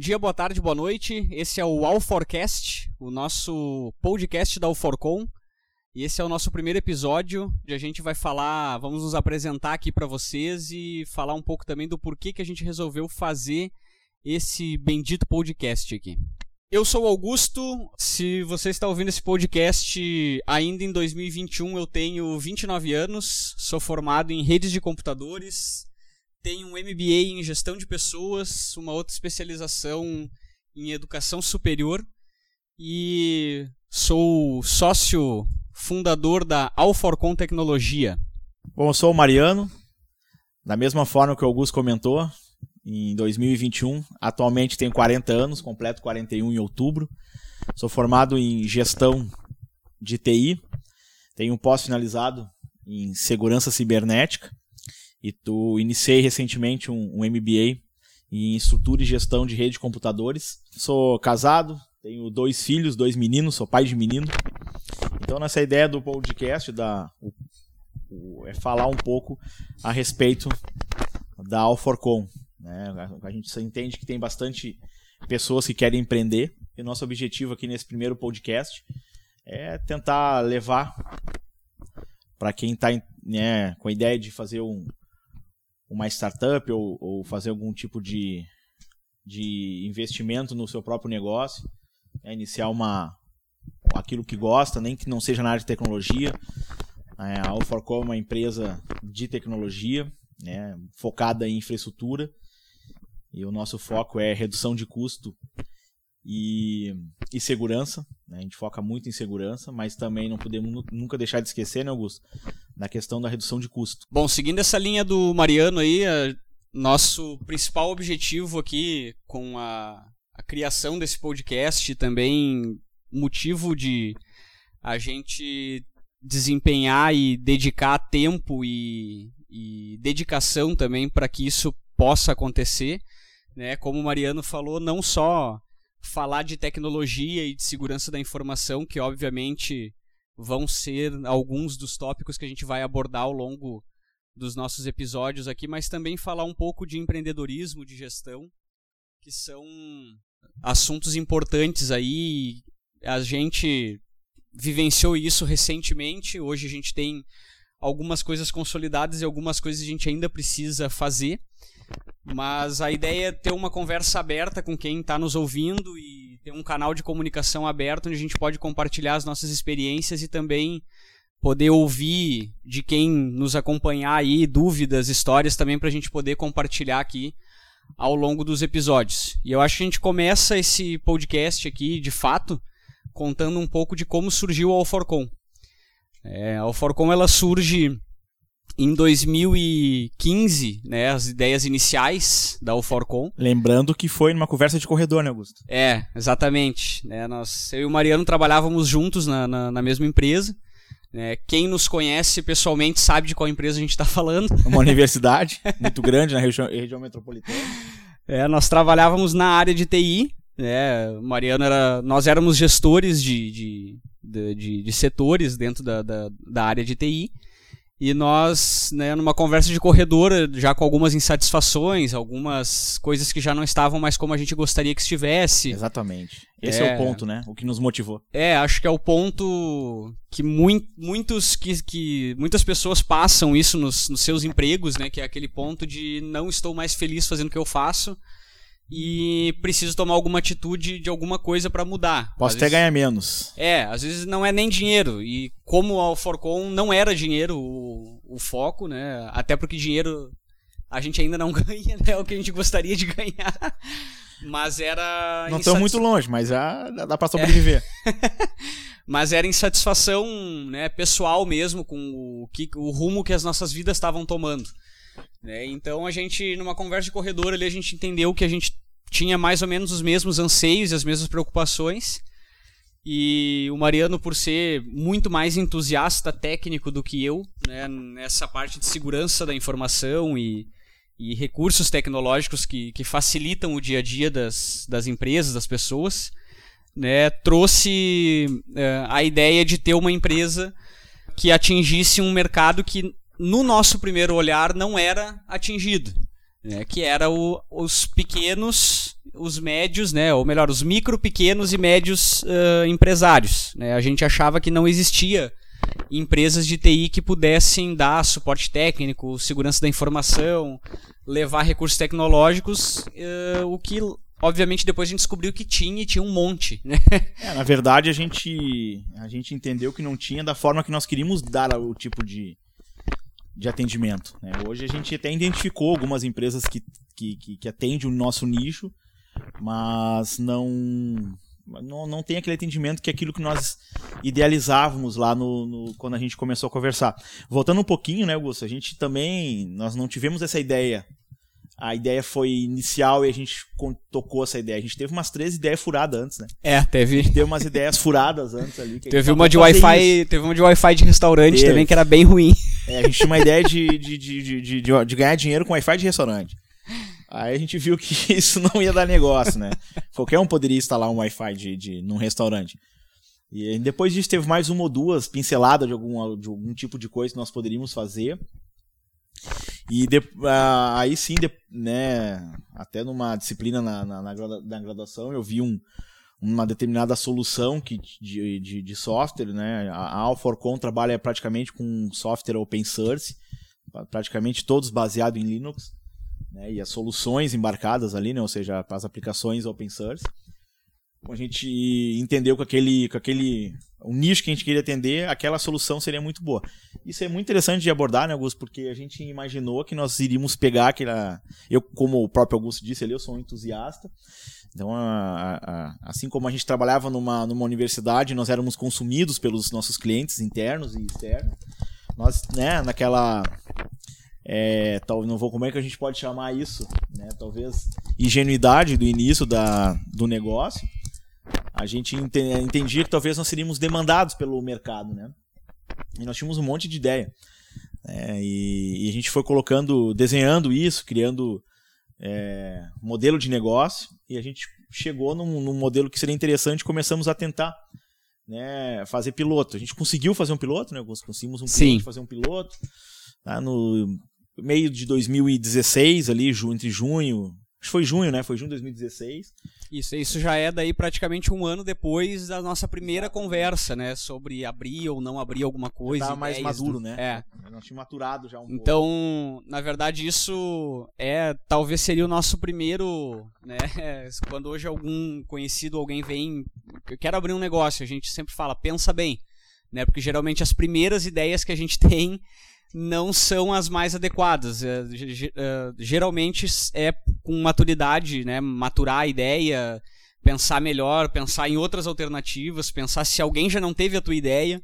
dia, boa tarde, boa noite. Esse é o Alforcast, o nosso podcast da Alforcom. E esse é o nosso primeiro episódio, onde a gente vai falar, vamos nos apresentar aqui para vocês e falar um pouco também do porquê que a gente resolveu fazer esse bendito podcast aqui. Eu sou o Augusto. Se você está ouvindo esse podcast ainda em 2021, eu tenho 29 anos, sou formado em redes de computadores, tenho um MBA em gestão de pessoas, uma outra especialização em educação superior e sou sócio fundador da Alforcon Tecnologia. Bom, eu sou o Mariano. Da mesma forma que o Augusto comentou, em 2021. Atualmente tenho 40 anos, completo 41 em outubro. Sou formado em gestão de TI. Tenho um pós-finalizado em segurança cibernética. E tu iniciei recentemente um, um MBA em estrutura e gestão de rede de computadores. Sou casado, tenho dois filhos, dois meninos, sou pai de menino. Então, nessa ideia do podcast, da, o, o, é falar um pouco a respeito da Alforcom, né? A gente entende que tem bastante pessoas que querem empreender e nosso objetivo aqui nesse primeiro podcast é tentar levar para quem está né, com a ideia de fazer um, uma startup ou, ou fazer algum tipo de, de investimento no seu próprio negócio, é iniciar uma aquilo que gosta, nem que não seja na área de tecnologia. É, a Alforcom é uma empresa de tecnologia, né, focada em infraestrutura. E o nosso foco é redução de custo e, e segurança. Né? A gente foca muito em segurança, mas também não podemos nunca deixar de esquecer, né, Augusto? Na questão da redução de custo. Bom, seguindo essa linha do Mariano aí, nosso principal objetivo aqui com a, a criação desse podcast também motivo de a gente desempenhar e dedicar tempo e, e dedicação também para que isso possa acontecer né? Como o Mariano falou, não só falar de tecnologia e de segurança da informação, que obviamente vão ser alguns dos tópicos que a gente vai abordar ao longo dos nossos episódios aqui, mas também falar um pouco de empreendedorismo, de gestão, que são assuntos importantes aí. A gente vivenciou isso recentemente, hoje a gente tem algumas coisas consolidadas e algumas coisas a gente ainda precisa fazer. Mas a ideia é ter uma conversa aberta com quem está nos ouvindo e ter um canal de comunicação aberto onde a gente pode compartilhar as nossas experiências e também poder ouvir de quem nos acompanhar aí dúvidas, histórias também para a gente poder compartilhar aqui ao longo dos episódios. E eu acho que a gente começa esse podcast aqui, de fato, contando um pouco de como surgiu a Alforcom. É, a Alforcom ela surge em 2015, né, as ideias iniciais da Uforcom. Lembrando que foi numa conversa de corredor, né, Augusto? É, exatamente. Né, nós, eu e o Mariano trabalhávamos juntos na, na, na mesma empresa. Né, quem nos conhece pessoalmente sabe de qual empresa a gente está falando. Uma universidade muito grande na região, região metropolitana. É, nós trabalhávamos na área de TI. Né, Mariano era, nós éramos gestores de, de, de, de, de setores dentro da, da, da área de TI. E nós, né, numa conversa de corredor, já com algumas insatisfações, algumas coisas que já não estavam mais como a gente gostaria que estivesse. Exatamente. Esse é, é o ponto, né? O que nos motivou. É, acho que é o ponto que muito, muitos que, que muitas pessoas passam isso nos, nos seus empregos, né? Que é aquele ponto de não estou mais feliz fazendo o que eu faço e preciso tomar alguma atitude de alguma coisa para mudar. Posso às até vezes, ganhar menos. É, às vezes não é nem dinheiro. E como a Forcon não era dinheiro o, o foco, né? Até porque dinheiro a gente ainda não ganha, né? O que a gente gostaria de ganhar. Mas era. Não estão muito longe, mas já dá para sobreviver. É. mas era insatisfação né, pessoal mesmo com o, que, o rumo que as nossas vidas estavam tomando. Né? Então a gente, numa conversa de corredor ali, a gente entendeu que a gente tinha mais ou menos os mesmos anseios e as mesmas preocupações. E o Mariano, por ser muito mais entusiasta técnico do que eu, né, nessa parte de segurança da informação e, e recursos tecnológicos que, que facilitam o dia a dia das, das empresas, das pessoas, né, trouxe é, a ideia de ter uma empresa que atingisse um mercado que no nosso primeiro olhar não era atingido. né, que era o, os pequenos, os médios, né, ou melhor, os micro, pequenos e médios uh, empresários. Né? A gente achava que não existia empresas de TI que pudessem dar suporte técnico, segurança da informação, levar recursos tecnológicos, uh, o que obviamente depois a gente descobriu que tinha e tinha um monte. Né? É, na verdade a gente a gente entendeu que não tinha da forma que nós queríamos dar o tipo de, de atendimento. Né? Hoje a gente até identificou algumas empresas que, que, que, que atendem o nosso nicho, mas não, não, não tem aquele atendimento que é aquilo que nós idealizávamos lá no, no, quando a gente começou a conversar. Voltando um pouquinho, né, Augusto? A gente também nós não tivemos essa ideia a ideia foi inicial e a gente tocou essa ideia. A gente teve umas três ideias furadas antes, né? É, teve. Teve umas ideias furadas antes ali. teve uma de Wi-Fi, teve uma de Wi-Fi de restaurante teve. também que era bem ruim. É, a gente tinha uma ideia de, de, de, de, de, ganhar dinheiro com Wi-Fi de restaurante. Aí a gente viu que isso não ia dar negócio, né? Qualquer um poderia instalar um Wi-Fi de, de, num restaurante. E depois disso teve mais uma ou duas pinceladas de algum, de algum tipo de coisa que nós poderíamos fazer. E de, uh, aí sim, de, né, até numa disciplina na, na, na, graduação, eu vi um, uma determinada solução que, de, de, de software. Né? A Alforcon trabalha praticamente com software open source, praticamente todos baseados em Linux. Né? E as soluções embarcadas ali, né? ou seja, as aplicações open source a gente entendeu com aquele, com aquele o nicho que a gente queria atender, aquela solução seria muito boa. Isso é muito interessante de abordar, né, Augusto? Porque a gente imaginou que nós iríamos pegar aquela. Eu, como o próprio Augusto disse ali, eu sou um entusiasta. Então, a, a, assim como a gente trabalhava numa, numa universidade, nós éramos consumidos pelos nossos clientes internos e externos. Nós, né, naquela. É, tal, não vou como é que a gente pode chamar isso, né? Talvez ingenuidade do início da, do negócio a gente entendia que talvez nós seríamos demandados pelo mercado, né? E nós tínhamos um monte de ideia. É, e, e, a gente foi colocando, desenhando isso, criando é, modelo de negócio, e a gente chegou num, num modelo que seria interessante e começamos a tentar né, fazer piloto. A gente conseguiu fazer um piloto, né? Conseguimos um piloto, fazer um piloto. Tá, no meio de 2016, ali, entre junho, Acho que foi junho, né? Foi junho de 2016. Isso, isso já é daí praticamente um ano depois da nossa primeira conversa, né? Sobre abrir ou não abrir alguma coisa. Estava mais maduro, do... né? É. Nós tínhamos maturado já um Então, pouco. na verdade, isso é talvez seria o nosso primeiro, né? Quando hoje algum conhecido, alguém vem, eu quero abrir um negócio, a gente sempre fala, pensa bem, né? Porque geralmente as primeiras ideias que a gente tem não são as mais adequadas. É, é, geralmente é com maturidade, né? Maturar a ideia, pensar melhor, pensar em outras alternativas, pensar se alguém já não teve a tua ideia,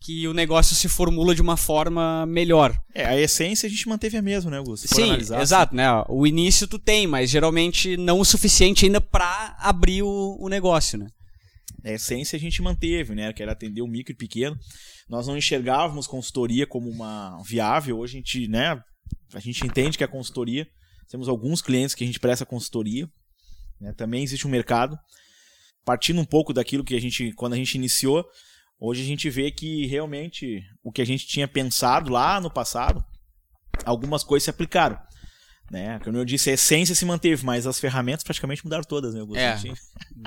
que o negócio se formula de uma forma melhor. É, a essência a gente manteve a mesma, né, Augusto? Sim, exato, né? O início tu tem, mas geralmente não o suficiente ainda para abrir o, o negócio, né? A essência a gente manteve, né? Que era atender o micro e pequeno nós não enxergávamos consultoria como uma viável. Hoje a gente, né, a gente entende que a consultoria, temos alguns clientes que a gente presta consultoria, né, também existe um mercado. Partindo um pouco daquilo que a gente, quando a gente iniciou, hoje a gente vê que realmente o que a gente tinha pensado lá no passado, algumas coisas se aplicaram. Né? Como eu disse, a essência se manteve, mas as ferramentas praticamente mudaram todas. Né? É,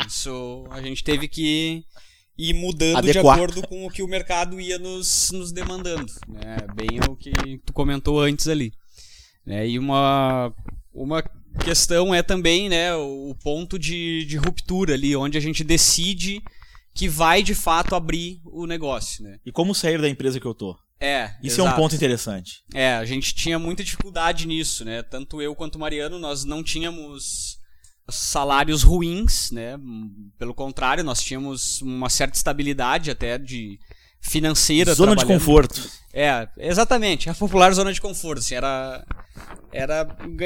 isso a gente teve que e mudando Adequar. de acordo com o que o mercado ia nos, nos demandando. Né? Bem o que tu comentou antes ali. Né? E uma, uma questão é também né, o ponto de, de ruptura ali, onde a gente decide que vai de fato abrir o negócio. Né? E como sair da empresa que eu tô? É, Isso exato. é um ponto interessante. É, a gente tinha muita dificuldade nisso, né? Tanto eu quanto o Mariano, nós não tínhamos salários ruins, né? Pelo contrário, nós tínhamos uma certa estabilidade até de financeira. Zona de conforto. É, exatamente, a popular zona de conforto. Assim, era, era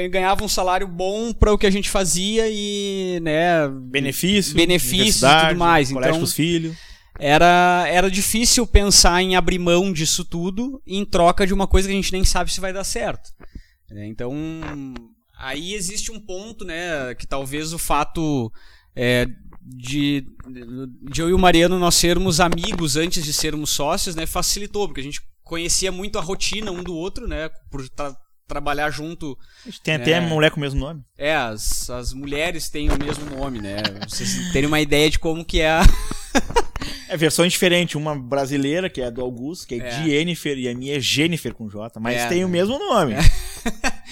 ganhava um salário bom para o que a gente fazia e, né? Benefício, benefícios e tudo mais. Colégio então, filhos. Era, era difícil pensar em abrir mão disso tudo em troca de uma coisa que a gente nem sabe se vai dar certo. Então, Aí existe um ponto, né, que talvez o fato é, de, de eu e o Mariano nós sermos amigos antes de sermos sócios, né, facilitou, porque a gente conhecia muito a rotina um do outro, né, por tra trabalhar junto. Tem até é, mulher com o mesmo nome. É, as, as mulheres têm o mesmo nome, né? Vocês terem uma ideia de como que é a. é versões diferentes. Uma brasileira, que é do Augusto, que é, é. Jennifer, e a minha é Jennifer com J, mas é. tem o mesmo nome. É.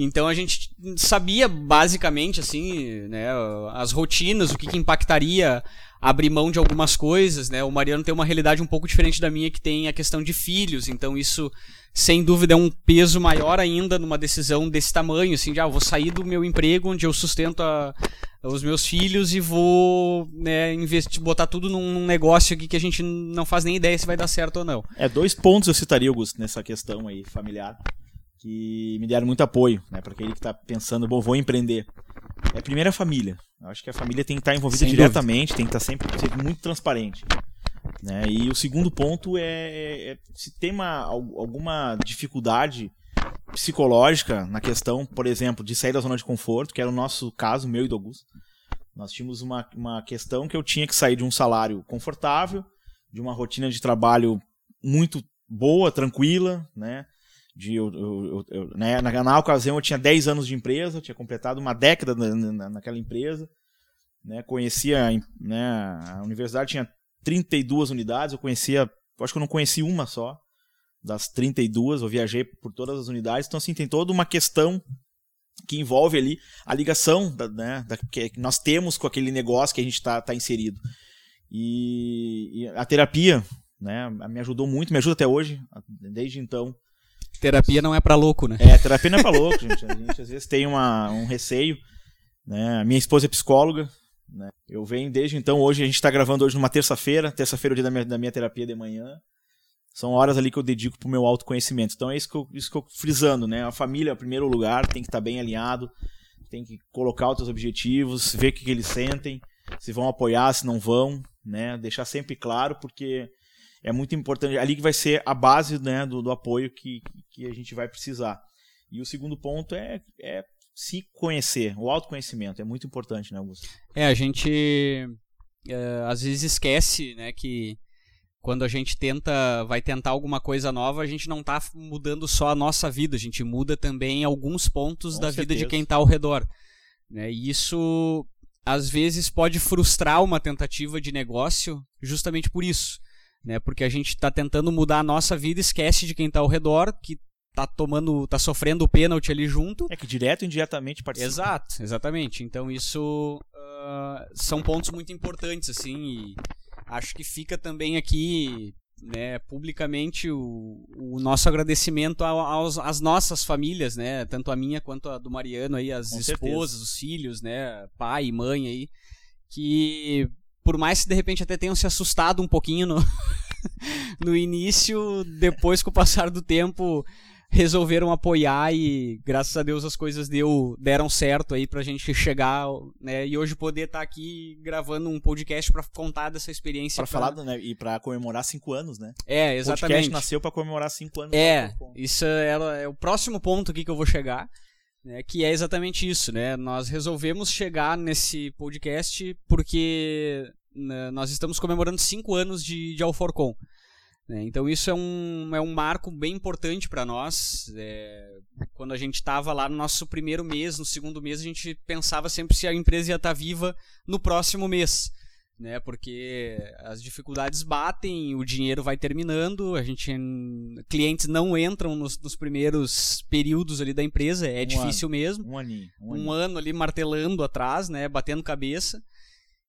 Então a gente sabia basicamente assim, né, as rotinas, o que, que impactaria abrir mão de algumas coisas, né? O Mariano tem uma realidade um pouco diferente da minha que tem a questão de filhos, então isso sem dúvida é um peso maior ainda numa decisão desse tamanho, assim, de ah, vou sair do meu emprego onde eu sustento a, os meus filhos e vou né, investir, botar tudo num negócio aqui que a gente não faz nem ideia se vai dar certo ou não. É, dois pontos eu citaria, Augusto, nessa questão aí familiar que me deram muito apoio, né, para aquele que está pensando, bom, vou empreender. É a primeira família. Eu acho que a família tem que estar tá envolvida Sem diretamente, dúvida. tem que estar tá sempre ser muito transparente. Né? E o segundo ponto é, é, é se tem uma, alguma dificuldade psicológica na questão, por exemplo, de sair da zona de conforto, que era o nosso caso, meu e do Augusto. Nós tínhamos uma, uma questão que eu tinha que sair de um salário confortável, de uma rotina de trabalho muito boa, tranquila, né? De eu, eu, eu, né, na, na ocasião eu tinha 10 anos de empresa, tinha completado uma década na, na, naquela empresa, né, conhecia, né, a universidade tinha 32 unidades, eu conhecia, acho que eu não conheci uma só, das 32, eu viajei por todas as unidades, então assim, tem toda uma questão que envolve ali a ligação da, né, da, que nós temos com aquele negócio que a gente está tá inserido. E, e, a terapia né, me ajudou muito, me ajuda até hoje, desde então Terapia não é para louco, né? É, terapia não é pra louco, gente. A gente às vezes tem uma, um receio. Né? A minha esposa é psicóloga. Né? Eu venho desde então, hoje a gente está gravando hoje numa terça-feira. Terça-feira é o dia da minha, da minha terapia de manhã. São horas ali que eu dedico pro meu autoconhecimento. Então é isso que eu, isso que eu frisando, né? A família é o primeiro lugar, tem que estar tá bem alinhado, tem que colocar os seus objetivos, ver o que, que eles sentem, se vão apoiar, se não vão, né? Deixar sempre claro, porque é muito importante. Ali que vai ser a base né, do, do apoio que, que a gente vai precisar. E o segundo ponto é, é se conhecer, o autoconhecimento. É muito importante, né, Augusto? É, a gente é, às vezes esquece né, que quando a gente tenta, vai tentar alguma coisa nova, a gente não está mudando só a nossa vida, a gente muda também alguns pontos Com da certeza. vida de quem está ao redor. Né? E isso às vezes pode frustrar uma tentativa de negócio justamente por isso né? Porque a gente está tentando mudar a nossa vida, esquece de quem está ao redor, que tá tomando, tá sofrendo o pênalti ali junto. É que direto e indiretamente participa. Exato, exatamente. Então isso uh, são pontos muito importantes, assim, e acho que fica também aqui, né, publicamente o, o nosso agradecimento aos, às nossas famílias, né, tanto a minha quanto a do Mariano aí, as Com esposas, certeza. os filhos, né, pai e mãe aí, que por mais que de repente até tenham se assustado um pouquinho no, no início, depois com o passar do tempo resolveram apoiar e graças a Deus as coisas deu, deram certo aí pra gente chegar, né, e hoje poder estar tá aqui gravando um podcast para contar dessa experiência. Para pra... falar, né, e para comemorar cinco anos, né? É, exatamente. O podcast nasceu para comemorar cinco anos. É, isso é, é o próximo ponto aqui que eu vou chegar né, que é exatamente isso, né? Nós resolvemos chegar nesse podcast porque nós estamos comemorando cinco anos de, de Alforcon. Né? Então isso é um, é um marco bem importante para nós. É, quando a gente estava lá no nosso primeiro mês, no segundo mês, a gente pensava sempre se a empresa ia estar tá viva no próximo mês né? Porque as dificuldades batem, o dinheiro vai terminando, a gente clientes não entram nos, nos primeiros períodos ali da empresa, é um difícil ano, mesmo. Um aninho, um, um ano ali martelando atrás, né? Batendo cabeça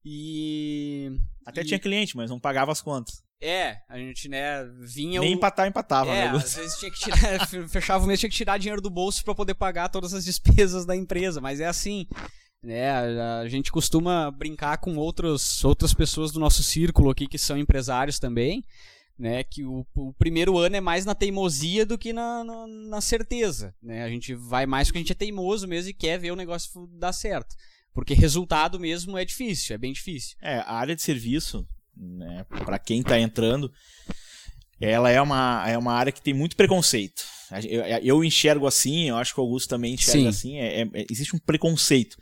e até e... tinha cliente, mas não pagava as contas. É, a gente, né, vinha. Nem o... empatar, empatava, é, né? Às vezes tinha que tirar, fechava o mês, tinha que tirar dinheiro do bolso para poder pagar todas as despesas da empresa, mas é assim. Né, a, gente costuma brincar com outros, outras pessoas do nosso círculo aqui que são empresários também, né, que o, o primeiro ano é mais na teimosia do que na, na, na, certeza. Né? A gente vai mais porque a gente é teimoso mesmo e quer ver o negócio dar certo. Porque resultado mesmo é difícil, é bem difícil. É, a área de serviço, né, para quem está entrando, ela é uma, é uma área que tem muito preconceito. Eu, eu enxergo assim, eu acho que o Augusto também enxerga Sim. assim, é, é, existe um preconceito.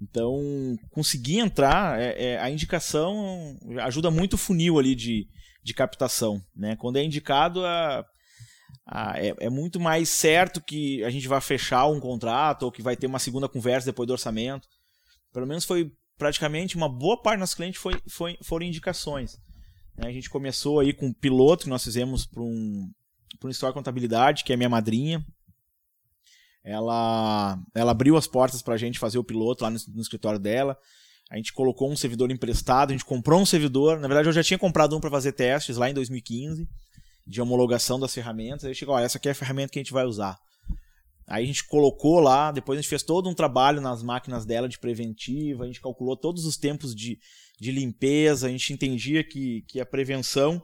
Então, conseguir entrar, é, é, a indicação ajuda muito o funil ali de, de captação. Né? Quando é indicado, a, ah, é, é, muito mais certo que a gente vai fechar um contrato ou que vai ter uma segunda conversa depois do orçamento. Pelo menos foi praticamente uma boa parte dos clientes foi, foi, foram indicações. Né? A gente começou aí com um piloto que nós fizemos para um, um História Contabilidade, que é minha madrinha. Ela, ela abriu as portas para a gente fazer o piloto lá no, no escritório dela. A gente colocou um servidor emprestado, a gente comprou um servidor. Na verdade, eu já tinha comprado um para fazer testes lá em 2015, de homologação das ferramentas. Aí chegou, ó, essa aqui é a ferramenta que a gente vai usar. Aí a gente colocou lá, depois a gente fez todo um trabalho nas máquinas dela de preventiva, a gente calculou todos os tempos de, de limpeza, a gente entendia que, que a prevenção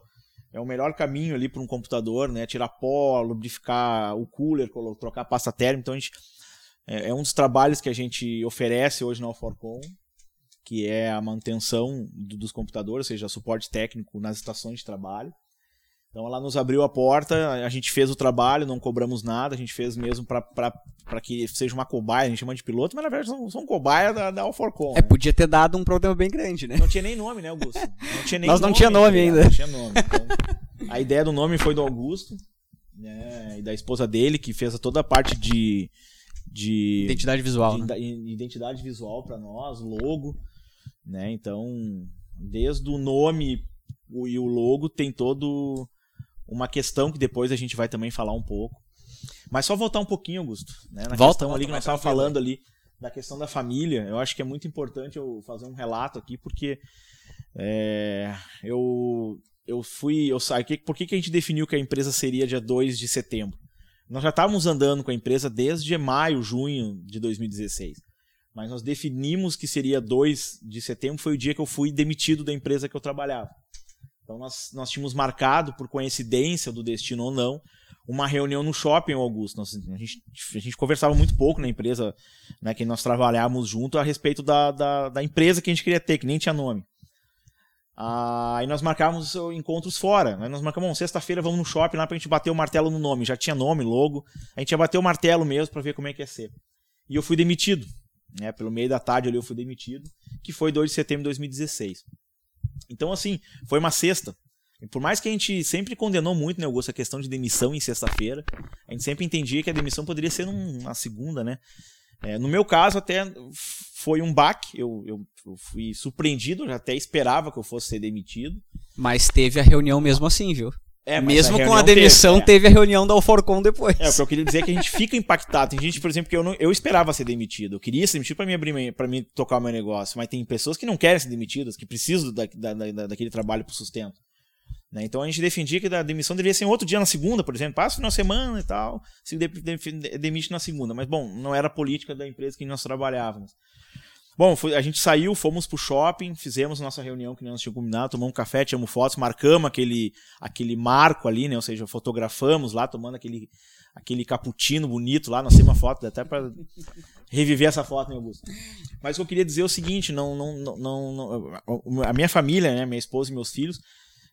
é o melhor caminho ali para um computador, né? Tirar pó, lubrificar o cooler, trocar pasta térmica. Então a gente é, é, um dos trabalhos que a gente oferece hoje na Alforcom, que é a manutenção do, dos computadores, ou seja, suporte técnico nas estações de trabalho. Então ela nos abriu a porta, a gente fez o trabalho, não cobramos nada, a gente fez mesmo para que seja uma cobaia, a gente chama de piloto, mas na verdade são, são cobaia da, da Alforcom. É, né? podia ter dado um problema bem grande, né? Não tinha nem nome, né, Augusto? Não tinha nem Nós não tinha nome ainda. Não tinha nome. Então, a ideia do nome foi do Augusto, né, e da esposa dele, que fez toda a parte de. de identidade visual. De, né? Identidade visual para nós, logo. Né? Então, desde o nome e o logo tem todo uma questão que depois a gente vai também falar um pouco. Mas só voltar um pouquinho, Augusto, né? Na volta, questão ali que nós estávamos falando ali da questão da família, eu acho que é muito importante eu fazer um relato aqui, porque é, eu, eu fui. Eu saí. Por que, que a gente definiu que a empresa seria dia 2 de setembro? Nós já estávamos andando com a empresa desde maio, junho de 2016. Mas nós definimos que seria 2 de setembro, foi o dia que eu fui demitido da empresa que eu trabalhava. Então nós, nós tínhamos marcado, por coincidência do destino ou não, uma reunião no shopping, Augusto. Nós, a, gente, a gente conversava muito pouco na empresa né, que nós trabalhávamos junto a respeito da, da, da empresa que a gente queria ter, que nem tinha nome. Aí nós marcávamos encontros fora. Aí nós marcamos, sexta-feira vamos no shopping lá pra gente bater o martelo no nome. Já tinha nome, logo. A gente ia bater o martelo mesmo para ver como é que ia ser. E eu fui demitido. Né, pelo meio da tarde ali eu fui demitido, que foi 2 de setembro de 2016. Então, assim, foi uma sexta. Por mais que a gente sempre condenou muito, né, Augusto, a questão de demissão em sexta-feira, a gente sempre entendia que a demissão poderia ser numa segunda, né? É, no meu caso, até foi um baque. Eu, eu, eu, fui surpreendido, até esperava que eu fosse ser demitido. Mas teve a reunião mesmo assim, viu? É, Mesmo com a demissão, teve, é. teve, a reunião da Alforcon depois. É, o que eu queria dizer é que a gente fica impactado. Tem gente, por exemplo, que eu, não, eu esperava ser demitido. Eu queria ser demitido para mim abrir para mim tocar o meu negócio. Mas tem pessoas que não querem ser demitidas, que precisam da, da, da daquele trabalho para sustento. Né? Então a gente defendia que a demissão deveria ser outro dia na segunda, por exemplo. Passa final de semana e tal, se demite na segunda. Mas, bom, não era a política da empresa que nós trabalhávamos. Bom, a gente saiu, fomos pro shopping, fizemos nossa reunião que nós tínhamos combinado, tomamos um café, tiramos fotos, marcamos aquele, aquele marco ali, né? Ou seja, fotografamos lá, tomando aquele, aquele cappuccino bonito lá, nós temos uma foto, até para reviver essa foto, né, Augusto? Mas o que eu queria dizer é o seguinte, não, não, não, não a minha família, né, minha esposa e meus filhos,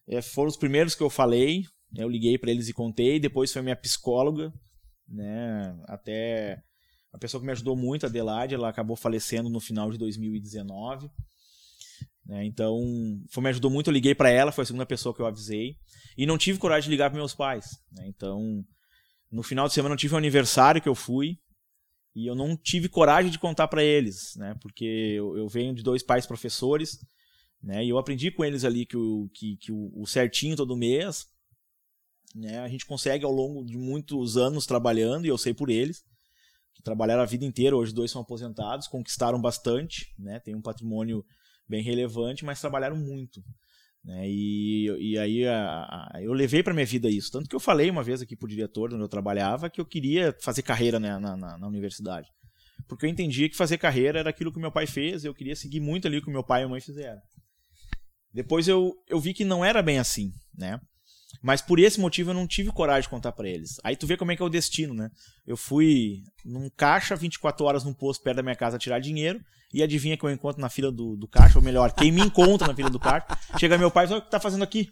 é, foram os primeiros que eu falei, né, eu liguei para eles e contei, depois foi minha psicóloga, né, até a pessoa que me ajudou muito, a Adelaide, ela acabou falecendo no final de 2019. Né? Então, foi, me ajudou muito. Eu liguei para ela, foi a segunda pessoa que eu avisei. E não tive coragem de ligar para meus pais. Né? Então, no final de semana, eu tive um aniversário que eu fui. E eu não tive coragem de contar para eles, né? Porque eu, eu, venho de dois pais professores, né? E eu aprendi com eles ali que o, que, que o, o certinho todo mês, né? A gente consegue ao longo de muitos anos trabalhando, e eu sei por eles, que trabalharam a vida inteira, hoje dois são aposentados, conquistaram bastante, né? Tem um patrimônio bem relevante, mas trabalharam muito. Né? E, e aí a, a, eu levei para minha vida isso. Tanto que eu falei uma vez aqui pro diretor onde eu trabalhava que eu queria fazer carreira né, na, na, na, universidade. Porque eu entendia que fazer carreira era aquilo que meu pai fez, eu queria seguir muito ali o que meu pai e a mãe fizeram. Depois eu, eu vi que não era bem assim, né? Mas por esse motivo eu não tive coragem de contar para eles. Aí tu vê como é que é o destino, né? Eu fui num caixa 24 horas num posto perto da minha casa tirar dinheiro e adivinha que eu encontro na fila do, do caixa, ou melhor, quem me encontra na fila do caixa. Chega meu pai e fala: O que tá fazendo aqui?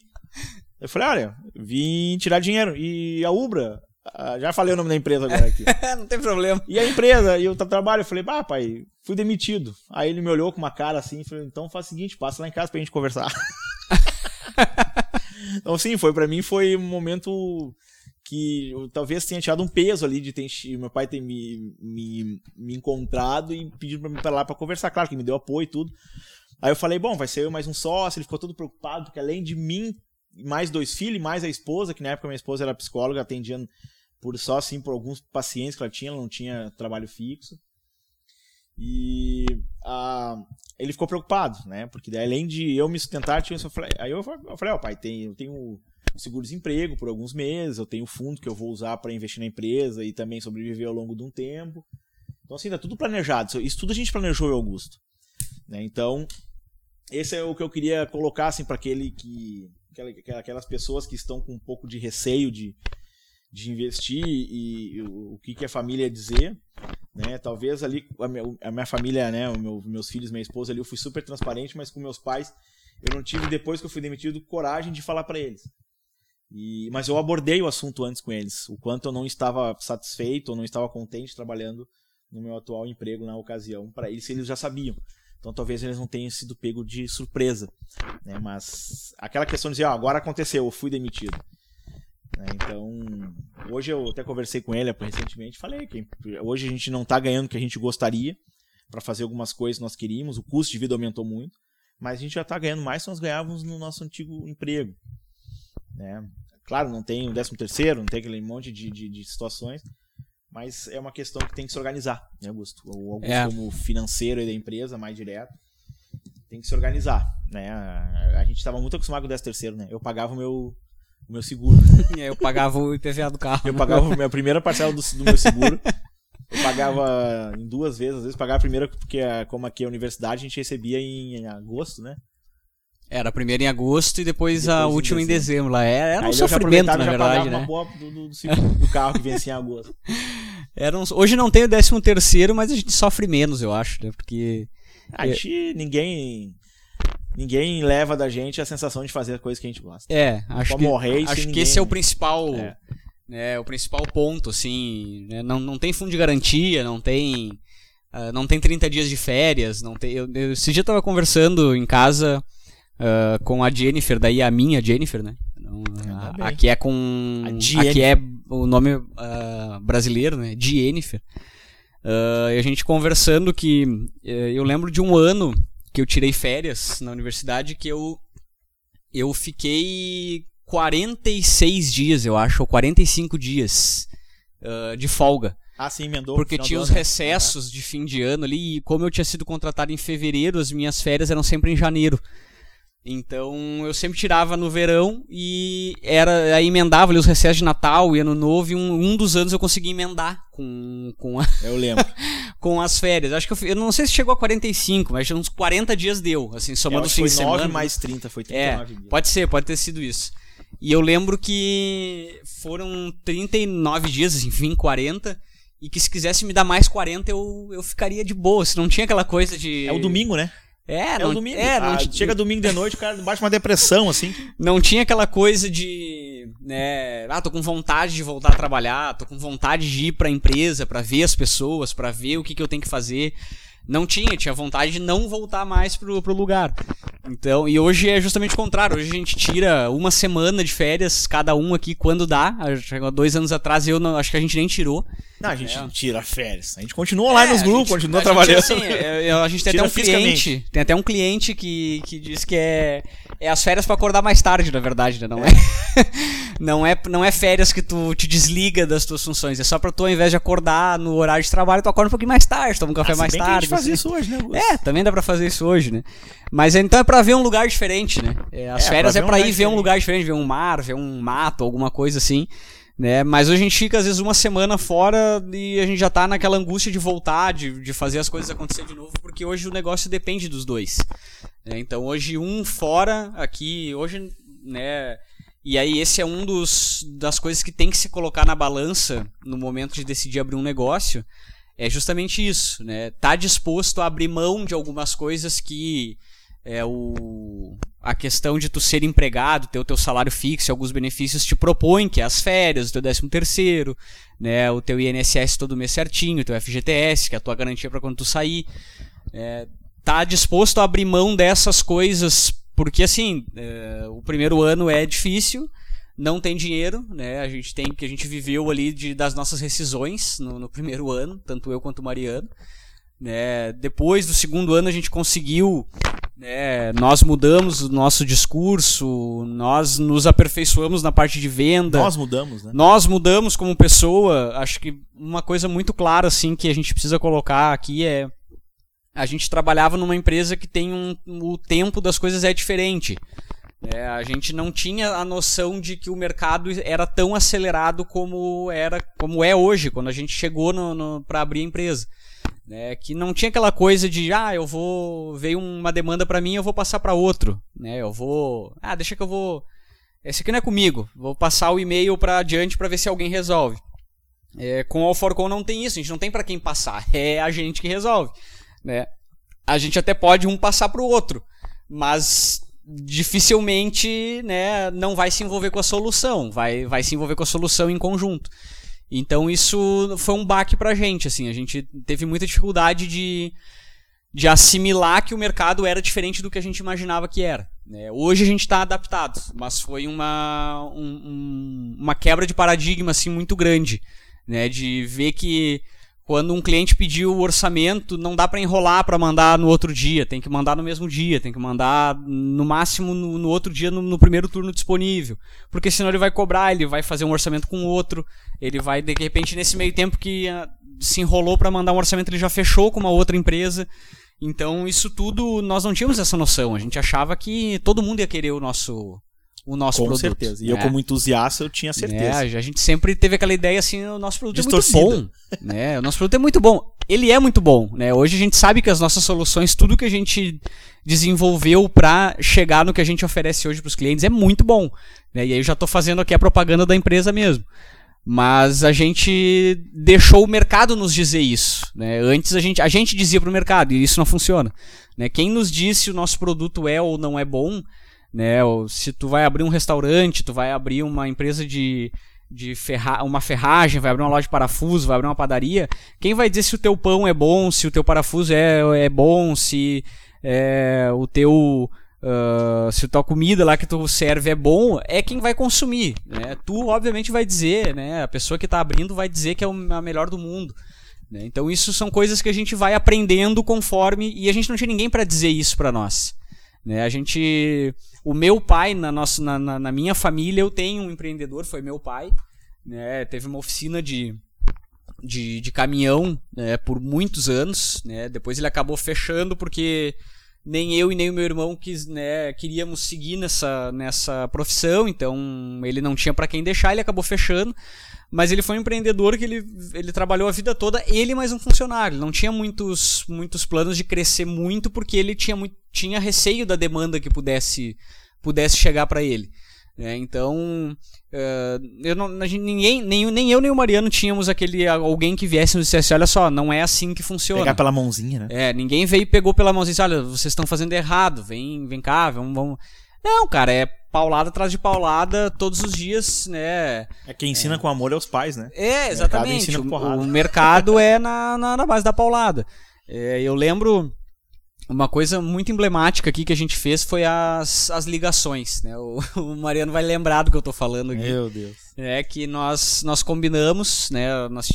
Eu falei: Olha, vim tirar dinheiro. E a Ubra? Ah, já falei o nome da empresa agora aqui. não tem problema. E a empresa, e o trabalho, eu falei: Bah, pai, fui demitido. Aí ele me olhou com uma cara assim e falou: Então faz o seguinte, passa lá em casa pra gente conversar. Então, sim, foi para mim foi um momento que eu, talvez tenha tirado um peso ali de ter, meu pai ter me, me, me encontrado e pedido para lá para conversar. Claro que me deu apoio e tudo. Aí eu falei, bom, vai ser eu mais um sócio. Ele ficou todo preocupado, porque além de mim, mais dois filhos, mais a esposa, que na época minha esposa era psicóloga, atendia por só assim por alguns pacientes que ela tinha, ela não tinha trabalho fixo. E a, ele ficou preocupado, né? Porque daí, além de eu me sustentar, tinha, falei, aí eu falei, ó, oh, pai, tem, eu tenho seguro-desemprego por alguns meses, eu tenho fundo que eu vou usar para investir na empresa e também sobreviver ao longo de um tempo. Então, assim, tá tudo planejado. Isso tudo a gente planejou em Augusto. Né? Então, esse é o que eu queria colocar assim, para aquele que aquelas pessoas que estão com um pouco de receio de, de investir e, e o, o que, que a família dizer. Né? Talvez ali a minha, a minha família, né, meu, meus filhos, minha esposa ali, eu fui super transparente, mas com meus pais eu não tive depois que eu fui demitido coragem de falar para eles. E, mas eu abordei o assunto antes com eles, o quanto eu não estava satisfeito ou não estava contente trabalhando no meu atual emprego na ocasião para eles, eles já sabiam. Então talvez eles não tenham sido pego de surpresa, né? Mas aquela questão de dizer, ah, agora aconteceu, eu fui demitido. Né? Então hoje eu até conversei com ele recentemente, falei que hoje a gente não está ganhando o que a gente gostaria para fazer algumas coisas que nós queríamos, o custo de vida aumentou muito, mas a gente já está ganhando mais que nós ganhávamos no nosso antigo emprego. Né? Claro, não tem o 13 terceiro, não tem aquele monte de, de, de, situações, mas é uma questão que tem que se organizar, né, Augusto? O Augusto é. como financeiro da empresa, mais direto, tem que se organizar, né? A gente estava muito acostumado com o 13 terceiro, né? Eu pagava o meu, o meu seguro. É, eu pagava o IPVA do carro. Eu pagava a minha primeira parcela do, do meu seguro. Eu pagava em duas vezes, às vezes pagava a primeira porque como aqui é a universidade, a gente recebia em, em agosto, né? Era a primeira em agosto e depois, depois a última em dezembro. lá. Era, era um sofrimento, na verdade, né? Uma do, do, do, do carro que vencia em agosto. Era um, hoje não tem o décimo terceiro, mas a gente sofre menos, eu acho, né? Porque... A gente, ninguém... Ninguém leva da gente a sensação de fazer a coisa que a gente gosta. É, acho que, morrer acho ninguém... que esse é o principal... É. Né, o principal ponto, assim, né? não, não tem fundo de garantia, não tem... Uh, não tem 30 dias de férias, não tem... Eu, eu, esse dia eu tava conversando em casa uh, com a Jennifer, daí a minha Jennifer, né? Então, a, aqui é com. Aqui é o nome uh, brasileiro, né? Jennifer. E a gente conversando que eu lembro de um ano que eu tirei férias na universidade que eu eu fiquei 46 dias, eu acho, ou 45 dias uh, de folga. Ah, sim, emendou. Porque tinha os recessos de fim de ano ali, e como eu tinha sido contratado em fevereiro, as minhas férias eram sempre em janeiro. Então eu sempre tirava no verão e era aí emendava ali os recessos de Natal e Ano Novo e um, um dos anos eu consegui emendar com, com a, Eu lembro. com as férias. Acho que eu, eu, não sei se chegou a 45, mas uns 40 dias deu, assim, somando os fins de semana. 9 mais 30, foi 39 é, dias. Pode ser, pode ter sido isso. E eu lembro que foram 39 dias, enfim, 40 e que se quisesse me dar mais 40 eu, eu ficaria de boa, se não tinha aquela coisa de É o domingo, né? É, é não, domingo. É, não, ah, chega domingo de noite, o cara bate uma depressão, assim. Não tinha aquela coisa de. Né, ah, tô com vontade de voltar a trabalhar, tô com vontade de ir pra empresa, para ver as pessoas, para ver o que, que eu tenho que fazer. Não tinha, tinha vontade de não voltar mais pro, pro lugar. Então, e hoje é justamente o contrário. Hoje a gente tira uma semana de férias, cada um aqui, quando dá. Há dois anos atrás eu não, acho que a gente nem tirou. Não, a gente é. tira férias. A gente continua lá é, nos grupos, gente, continua a trabalhando. Gente, assim, é, a gente tem até um cliente. Tem até um cliente que, que diz que é, é as férias para acordar mais tarde, na verdade, né? Não é. não é, não é férias que tu te desliga das tuas funções. É só pra tu, ao invés de acordar no horário de trabalho, tu acorda um pouquinho mais tarde, toma um café ah, mais tarde. Que a gente assim. isso hoje, né, Augusto? É, também dá pra fazer isso hoje, né? Mas então é pra ver um lugar diferente, né? É, as é, férias pra é pra ir ver um lugar diferente, ver um mar, ver um mato, alguma coisa assim né? Mas hoje a gente fica às vezes uma semana fora e a gente já tá naquela angústia de voltar, de, de fazer as coisas acontecer de novo, porque hoje o negócio depende dos dois. Né? Então hoje um fora aqui, hoje, né? E aí esse é um dos das coisas que tem que se colocar na balança no momento de decidir abrir um negócio, é justamente isso, né? Tá disposto a abrir mão de algumas coisas que é o a questão de tu ser empregado, ter o teu salário fixo, alguns benefícios te propõem, que é as férias, o teu décimo terceiro, né, o teu INSS todo mês certinho, o teu FGTS, que é a tua garantia para quando tu sair. É, tá disposto a abrir mão dessas coisas, porque assim, é, o primeiro ano é difícil, não tem dinheiro, né? A gente tem que a gente viveu ali de, das nossas rescisões no, no primeiro ano, tanto eu quanto o Mariano. Né? Depois do segundo ano a gente conseguiu, né? nós mudamos o nosso discurso, nós nos aperfeiçoamos na parte de venda. Nós mudamos, né? Nós mudamos como pessoa. Acho que uma coisa muito clara assim que a gente precisa colocar aqui é a gente trabalhava numa empresa que tem um, o tempo das coisas é diferente. É, a gente não tinha a noção de que o mercado era tão acelerado como era, como é hoje, quando a gente chegou para abrir a empresa. Né, que não tinha aquela coisa de ah eu vou veio uma demanda para mim eu vou passar para outro né? Eu vou ah deixa que eu vou esse aqui não é comigo vou passar o e-mail para adiante para ver se alguém resolve é, com o Alforcon não tem isso a gente não tem para quem passar é a gente que resolve né? A gente até pode um passar para o outro mas dificilmente né não vai se envolver com a solução vai vai se envolver com a solução em conjunto então isso foi um baque pra gente, assim, a gente teve muita dificuldade de, de assimilar que o mercado era diferente do que a gente imaginava que era. Né? Hoje a gente está adaptado, mas foi uma, um, uma quebra de paradigma assim, muito grande, né? de ver que quando um cliente pediu o orçamento, não dá para enrolar para mandar no outro dia, tem que mandar no mesmo dia, tem que mandar no máximo no, no outro dia no, no, primeiro turno disponível, porque senão ele vai cobrar, ele vai fazer um orçamento com outro, ele vai de repente nesse meio tempo que uh, se enrolou para mandar um orçamento ele já fechou com uma outra empresa. Então isso tudo nós não tínhamos essa noção, a gente achava que todo mundo ia querer o nosso o nosso Com produto. certeza. E eu, né? como entusiasta, eu tinha certeza. É, a gente sempre teve aquela ideia assim, o nosso produto é muito bom. né? O nosso produto é muito bom. Ele é muito bom. Né? Hoje a gente sabe que as nossas soluções, tudo que a gente desenvolveu para chegar no que a gente oferece hoje para os clientes é muito bom. Né? E aí eu já estou fazendo aqui a propaganda da empresa mesmo. Mas a gente deixou o mercado nos dizer isso. Né? Antes a gente, a gente dizia para o mercado, e isso não funciona. Né? Quem nos disse se o nosso produto é ou não é bom né? Ou se tu vai abrir um restaurante, tu vai abrir uma empresa de, de ferra uma ferragem, vai abrir uma loja de parafuso, vai abrir uma padaria, quem vai dizer se o teu pão é bom, se o teu parafuso é, é bom, se é, o teu uh, se a tua comida lá que tu serve é bom, é quem vai consumir, né? Tu obviamente vai dizer, né? A pessoa que está abrindo vai dizer que é a melhor do mundo. Né? Então isso são coisas que a gente vai aprendendo conforme e a gente não tinha ninguém para dizer isso para nós. Né? A gente, o meu pai na, nossa, na, na, na, minha família eu tenho um empreendedor, foi meu pai, né? Teve uma oficina de de, de caminhão né? por muitos anos, né? Depois ele acabou fechando porque nem eu e nem o meu irmão quis, né, queríamos seguir nessa, nessa profissão, então ele não tinha para quem deixar, ele acabou fechando. Mas ele foi um empreendedor que ele, ele trabalhou a vida toda, ele mais um funcionário. Não tinha muitos, muitos planos de crescer muito, porque ele tinha, tinha receio da demanda que pudesse, pudesse chegar para ele. É, então, eu não, ninguém, nem, nem eu nem o Mariano tínhamos aquele alguém que viesse e nos dissesse: olha só, não é assim que funciona. Pegar pela mãozinha, né? É, ninguém veio e pegou pela mãozinha e disse: olha, vocês estão fazendo errado, vem, vem cá, vamos, vamos. Não, cara, é paulada atrás de paulada todos os dias, né? É quem ensina é. com amor é os pais, né? É, exatamente. O mercado, o, o mercado é na, na, na, base da paulada. É, eu lembro uma coisa muito emblemática aqui que a gente fez foi as, as ligações, né? O, o Mariano vai lembrar do que eu tô falando aqui. Meu Deus. É que nós, nós combinamos, né? Nós,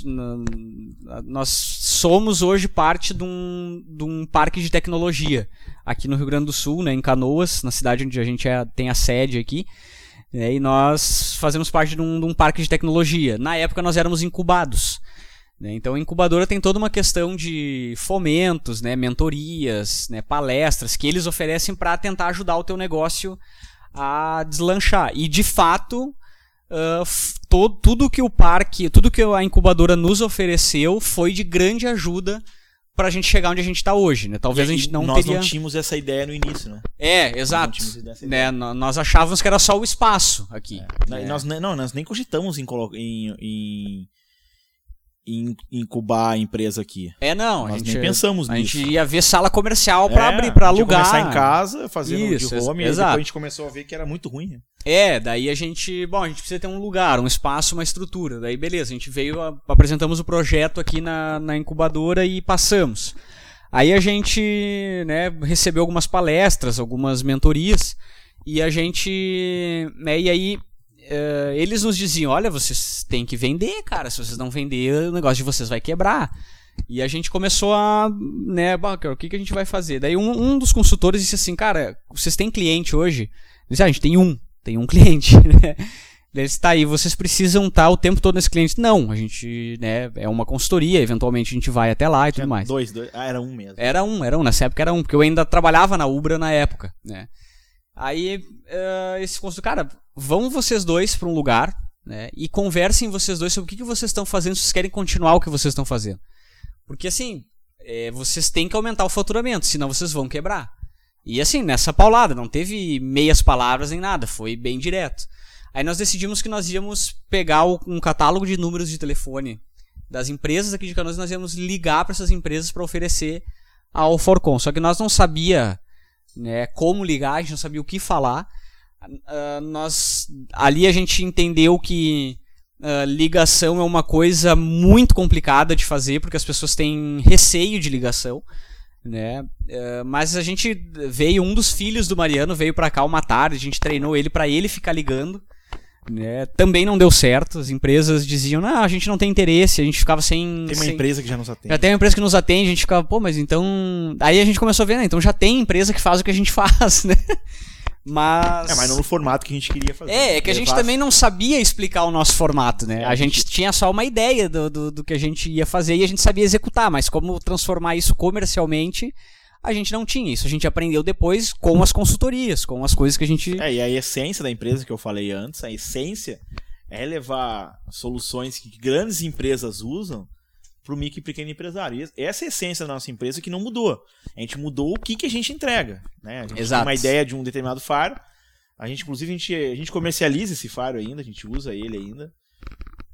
nós somos hoje parte de um, de um parque de tecnologia aqui no Rio Grande do Sul, né, em Canoas, na cidade onde a gente é, tem a sede aqui. É, e nós fazemos parte de um, de um, parque de tecnologia. Na época nós éramos incubados. Né, então a incubadora tem toda uma questão de fomentos, né, mentorias, né, palestras que eles oferecem para tentar ajudar o teu negócio a deslanchar. E de fato, uh, todo, tudo que o parque, tudo que a incubadora nos ofereceu foi de grande ajuda pra gente chegar onde a gente tá hoje, né? Talvez e, a gente não nós teria... não tínhamos essa ideia no início, né? É, exato. Nós, né? nós achávamos que era só o espaço aqui. É. Né? Nós, não, nós nem cogitamos em, em, em incubar a empresa aqui. É, não. Nós a gente, nem pensamos a nisso. A gente ia ver sala comercial para é, abrir, para alugar. começar em casa, fazendo Isso, de home, exato. e depois a gente começou a ver que era muito ruim. Né? É, daí a gente, bom, a gente precisa ter um lugar, um espaço, uma estrutura. Daí beleza, a gente veio, apresentamos o projeto aqui na, na incubadora e passamos. Aí a gente né, recebeu algumas palestras, algumas mentorias, e a gente. Né, e aí uh, eles nos diziam: olha, vocês têm que vender, cara. Se vocês não vender, o negócio de vocês vai quebrar. E a gente começou a, né, o que, que a gente vai fazer? Daí um, um dos consultores disse assim, cara, vocês têm cliente hoje? disse, ah, a gente tem um, tem um cliente, né? Ele está aí, vocês precisam estar o tempo todo nesse cliente. Não, a gente, né, é uma consultoria, eventualmente a gente vai até lá e tudo mais. Dois, dois, ah, era um mesmo. Era um, era um, nessa época era um, porque eu ainda trabalhava na Ubra na época, né. Aí, uh, esse consultor, cara, vão vocês dois para um lugar, né, e conversem vocês dois sobre o que, que vocês estão fazendo, se vocês querem continuar o que vocês estão fazendo. Porque assim, é, vocês têm que aumentar o faturamento, senão vocês vão quebrar. E assim, nessa paulada, não teve meias palavras nem nada, foi bem direto. Aí nós decidimos que nós íamos pegar um catálogo de números de telefone das empresas aqui de Canoas e nós íamos ligar para essas empresas para oferecer ao Forcon. Só que nós não sabia né, como ligar, a gente não sabia o que falar. Uh, nós ali a gente entendeu que Uh, ligação é uma coisa muito complicada de fazer porque as pessoas têm receio de ligação, né? Uh, mas a gente veio um dos filhos do Mariano veio para cá uma tarde, a gente treinou ele para ele ficar ligando, né? Também não deu certo. As empresas diziam: "Não, a gente não tem interesse". A gente ficava sem Tem uma sem... empresa que já nos atende. Já tem uma empresa que nos atende, a gente ficava, pô, mas então, aí a gente começou a ver, né? Então já tem empresa que faz o que a gente faz, né? Mas. É, mas não no formato que a gente queria fazer. É, é que a gente também não sabia explicar o nosso formato, né? É, a, gente... gente tinha só uma ideia do, do, do, que a gente ia fazer e a gente sabia executar, mas como transformar isso comercialmente, a gente não tinha isso. A gente aprendeu depois com as consultorias, com as coisas que a gente. É, e a essência da empresa que eu falei antes, a essência é levar soluções que grandes empresas usam para o micro e pequeno empresário. E essa é a essência da nossa empresa que não mudou. A gente mudou o que, que a gente entrega. Né? A gente Exato. tem uma ideia de um determinado faro. A gente, inclusive, a gente, a gente comercializa esse faro ainda, a gente usa ele ainda.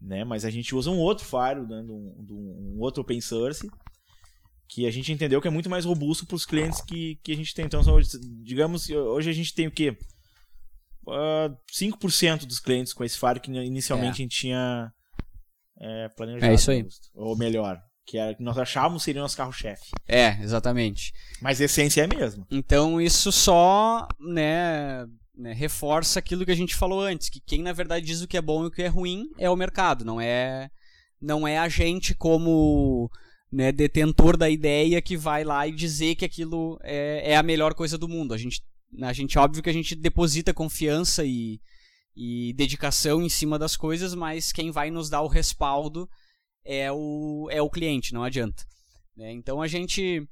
Né? Mas a gente usa um outro faro, né? um, um, um outro open source, que a gente entendeu que é muito mais robusto para os clientes que, que a gente tem. Então, digamos, hoje a gente tem o quê? Uh, 5% dos clientes com esse faro que inicialmente é. a gente tinha é, planejado. É isso aí. Ou melhor, que era que nós achávamos seria nosso carro-chefe. É, exatamente. Mas a essência é a mesma. Então isso só, né, né, reforça aquilo que a gente falou antes, que quem na verdade diz o que é bom e o que é ruim é o mercado, não é não é a gente como né, detentor da ideia que vai lá e dizer que aquilo é, é a melhor coisa do mundo. A gente, a gente óbvio que a gente deposita confiança e, e dedicação em cima das coisas, mas quem vai nos dar o respaldo é o, é o cliente, não adianta. É, então a gente,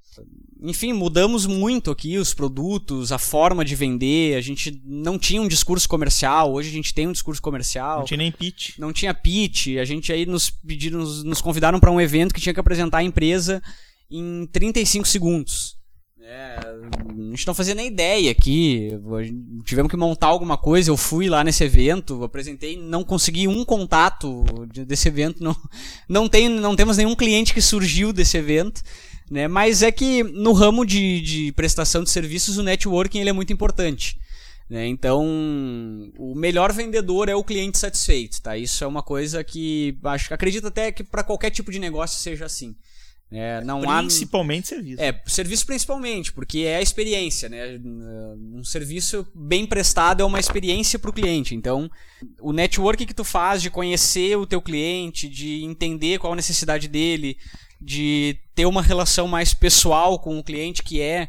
enfim, mudamos muito aqui os produtos, a forma de vender. A gente não tinha um discurso comercial, hoje a gente tem um discurso comercial. Não tinha nem pitch. Não tinha pitch. A gente aí nos pediram, nos, nos convidaram para um evento que tinha que apresentar a empresa em 35 segundos. É, a gente não fazia nem ideia aqui. Tivemos que montar alguma coisa. Eu fui lá nesse evento, apresentei, não consegui um contato desse evento. Não, não, tem, não temos nenhum cliente que surgiu desse evento. Né? Mas é que no ramo de, de prestação de serviços, o networking ele é muito importante. Né? Então, o melhor vendedor é o cliente satisfeito. Tá? Isso é uma coisa que acho, acredito até que para qualquer tipo de negócio seja assim. É, não principalmente há... serviço. É, serviço principalmente, porque é a experiência, né? Um serviço bem prestado é uma experiência para o cliente. Então, o network que tu faz de conhecer o teu cliente, de entender qual a necessidade dele, de ter uma relação mais pessoal com o cliente que é.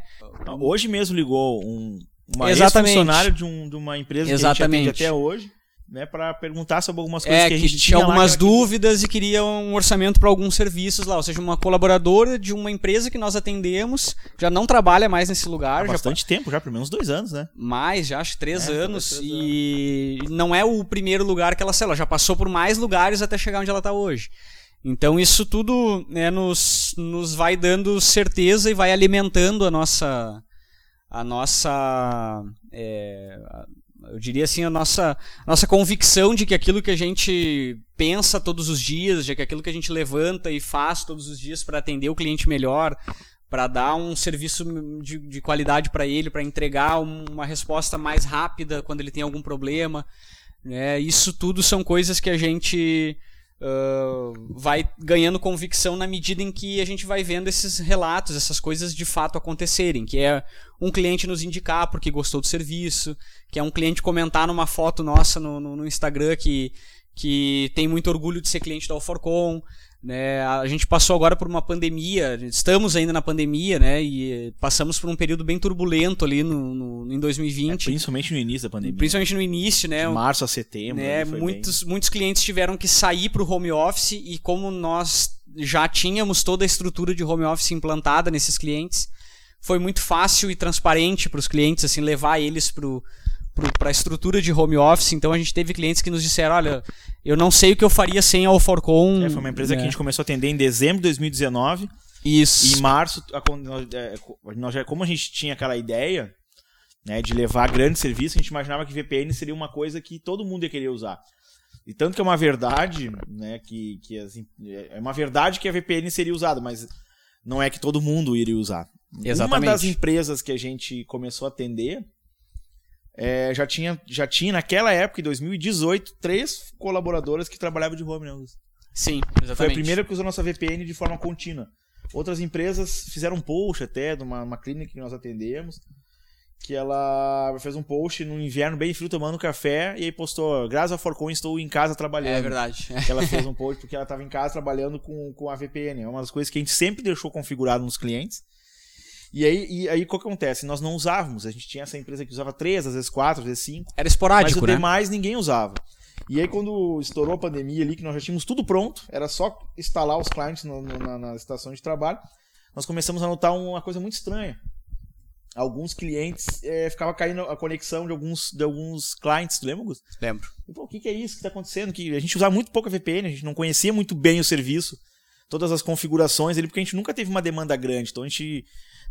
Hoje mesmo ligou um uma ex-funcionário de, um, de uma empresa Exatamente. que a gente atende até hoje né, para perguntar sobre algumas coisas é, que a gente que tinha algumas dúvidas e queria um orçamento para alguns serviços lá, ou seja, uma colaboradora de uma empresa que nós atendemos, já não trabalha mais nesse lugar. Há bastante já... tempo, já pelo menos dois anos, né? Mais, já acho três é, anos três e anos. não é o primeiro lugar que ela sei, ela já passou por mais lugares até chegar onde ela está hoje. Então isso tudo né, nos, nos vai dando certeza e vai alimentando a nossa a nossa é, eu diria assim, a nossa, nossa convicção de que aquilo que a gente pensa todos os dias, de que aquilo que a gente levanta e faz todos os dias para atender o cliente melhor, para dar um serviço de, de qualidade para ele, para entregar uma resposta mais rápida quando ele tem algum problema. Né? Isso tudo são coisas que a gente uh, vai ganhando convicção na medida em que a gente vai vendo esses relatos, essas coisas de fato acontecerem, que é um cliente nos indicar porque gostou do serviço, que é um cliente comentar numa foto nossa no, no, no Instagram que, que tem muito orgulho de ser cliente da Alforcom, né? A gente passou agora por uma pandemia, estamos ainda na pandemia, né? E passamos por um período bem turbulento ali no, no em 2020. É, principalmente no início da pandemia. Principalmente no início, né? De março a setembro. Né? Muitos, bem... muitos clientes tiveram que sair para o home office e como nós já tínhamos toda a estrutura de home office implantada nesses clientes, foi muito fácil e transparente para os clientes assim levar eles para para a estrutura de home office. Então a gente teve clientes que nos disseram: olha, eu não sei o que eu faria sem a Alforcon. É, foi uma empresa é. que a gente começou a atender em dezembro de 2019. Isso. E em março, é, nós já, como a gente tinha aquela ideia né, de levar grande serviço, a gente imaginava que VPN seria uma coisa que todo mundo ia querer usar. E tanto que é uma verdade, né, que, que assim, é uma verdade que a VPN seria usada, mas não é que todo mundo iria usar. Exatamente. Uma das empresas que a gente começou a atender é, já, tinha, já tinha, naquela época, em 2018, três colaboradoras que trabalhavam de home, né, Sim, exatamente. Foi a primeira que usou nossa VPN de forma contínua. Outras empresas fizeram um post até de uma, uma clínica que nós atendemos, que ela fez um post no inverno bem frio tomando café e aí postou, graças a Forcon estou em casa trabalhando. É verdade. Ela fez um post porque ela estava em casa trabalhando com, com a VPN. É uma das coisas que a gente sempre deixou configurado nos clientes. E aí, e aí o que acontece? Nós não usávamos. A gente tinha essa empresa que usava três, às vezes quatro, às vezes cinco. Era esporádico, mas o né? demais ninguém usava. E aí, quando estourou a pandemia ali, que nós já tínhamos tudo pronto, era só instalar os clientes no, no, na, na, estação de trabalho, nós começamos a notar uma coisa muito estranha. Alguns clientes é, ficava caindo a conexão de alguns, de alguns clientes, tu lembra, Augusto? Lembro. E, pô, o que, que é isso que está acontecendo? Que a gente usava muito pouco a VPN, a gente não conhecia muito bem o serviço, todas as configurações ali, porque a gente nunca teve uma demanda grande. Então a gente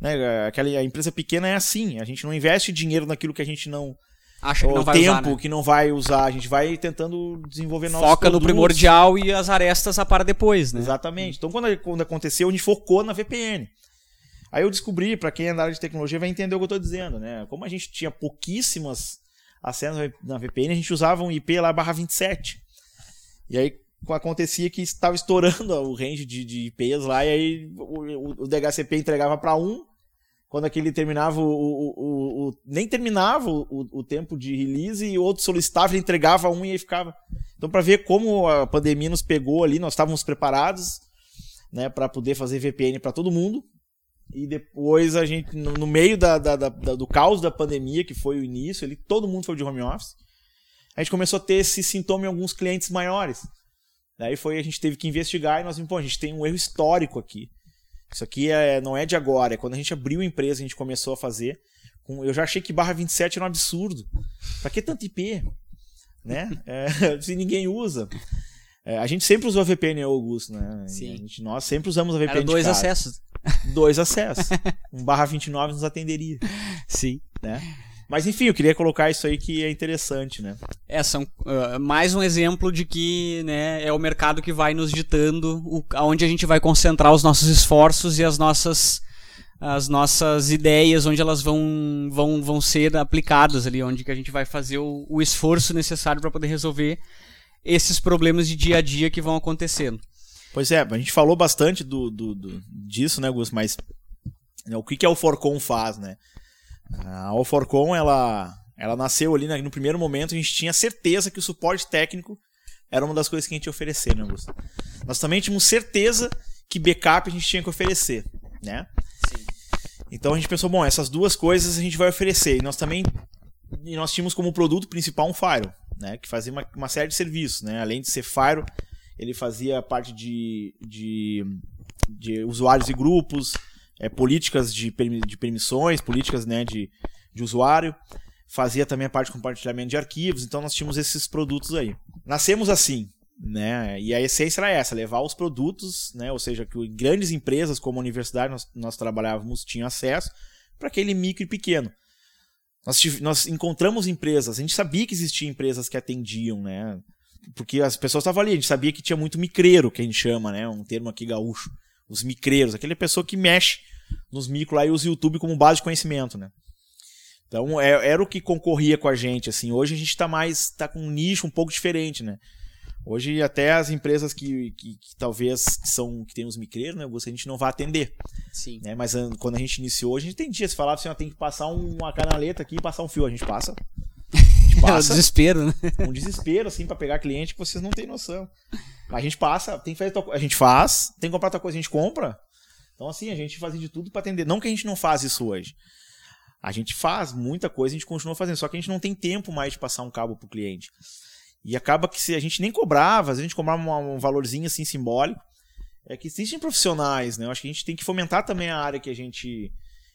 né, aquela, a empresa pequena é assim, a gente não investe dinheiro naquilo que a gente não acha que não vai tempo usar, né? que não vai usar, a gente vai tentando desenvolver novos Foca produtos. no primordial e as arestas a para depois, né? Exatamente. Então quando, quando aconteceu, a gente focou na VPN. Aí eu descobri, para quem é da área de tecnologia vai entender o que eu estou dizendo, né? Como a gente tinha pouquíssimas acessos na VPN, a gente usava um IP lá barra 27. E aí acontecia que estava estourando o range de, de IPs lá, e aí o, o DHCP entregava para um, quando aquele terminava o, o, o nem terminava o, tempo de release e o outro solicitava, ele entregava um e aí ficava. Então para ver como a pandemia nos pegou ali, nós estávamos preparados, né, para poder fazer VPN para todo mundo. E depois a gente no, no meio da, da, da, do caos da pandemia, que foi o início, ali todo mundo foi de home office. A gente começou a ter esse sintoma em alguns clientes maiores. Daí foi a gente teve que investigar e nós vimos, pô, a gente tem um erro histórico aqui. Isso aqui é, não é de agora, é quando a gente abriu a empresa, a gente começou a fazer. Com, eu já achei que barra 27 era um absurdo. Pra que tanto IP? Né? É, se ninguém usa. É, a gente sempre usou a VPN, Augusto, né? Sim. Gente, nós sempre usamos a VPN. Era dois acessos. Dois acessos. um barra 29 nos atenderia. Sim. Né? Mas enfim, eu queria colocar isso aí que é interessante, né? É, são uh, mais um exemplo de que né, é o mercado que vai nos ditando o, aonde a gente vai concentrar os nossos esforços e as nossas as nossas ideias, onde elas vão, vão, vão ser aplicadas ali, onde que a gente vai fazer o, o esforço necessário para poder resolver esses problemas de dia a dia que vão acontecendo. Pois é, a gente falou bastante do, do, do disso, né, Gus? Mas né, o que, que a Forcon faz, né? A Alforcon, ela, ela nasceu ali no primeiro momento, a gente tinha certeza que o suporte técnico era uma das coisas que a gente ia oferecer, né, Augusto? Nós também tínhamos certeza que backup a gente tinha que oferecer, né? Sim. Então a gente pensou, bom, essas duas coisas a gente vai oferecer. E nós também e nós tínhamos como produto principal um Firewall, né, que fazia uma, uma série de serviços, né? Além de ser Firewall, ele fazia parte de, de, de usuários e grupos, é, políticas de, de permissões, políticas né, de, de usuário. Fazia também a parte de compartilhamento de arquivos, então nós tínhamos esses produtos aí. Nascemos assim, né? E a essência era essa, levar os produtos, né? Ou seja, que grandes empresas como a universidade nós, nós trabalhávamos tinham acesso para aquele micro e pequeno. Nós, nós encontramos empresas, a gente sabia que existiam empresas que atendiam, né? Porque as pessoas estavam ali, a gente sabia que tinha muito micreiro, que a gente chama, né? Um termo aqui gaúcho. Os micreiros, aquela pessoa que mexe nos micro lá e usa o YouTube como base de conhecimento, né? Então é, era o que concorria com a gente, assim. Hoje a gente está mais, tá com um nicho um pouco diferente, né? Hoje até as empresas que, que, que talvez são que tem os micreiros, né, a gente não vai atender. Sim. Né? Mas quando a gente iniciou, a gente tem dias, falava assim, ó, tem que passar uma canaleta aqui e passar um fio, a gente passa. A gente passa. é um desespero, né? Um desespero assim para pegar cliente que vocês não têm noção. Mas a gente passa, tem que fazer a gente faz, tem que comprar outra coisa, a gente compra. Então assim, a gente faz de tudo para atender. Não que a gente não faz isso hoje. A gente faz muita coisa, a gente continua fazendo, só que a gente não tem tempo mais de passar um cabo pro cliente. E acaba que se a gente nem cobrava, vezes a gente cobrava um valorzinho assim simbólico, é que existem profissionais, né? Eu acho que a gente tem que fomentar também a área que a gente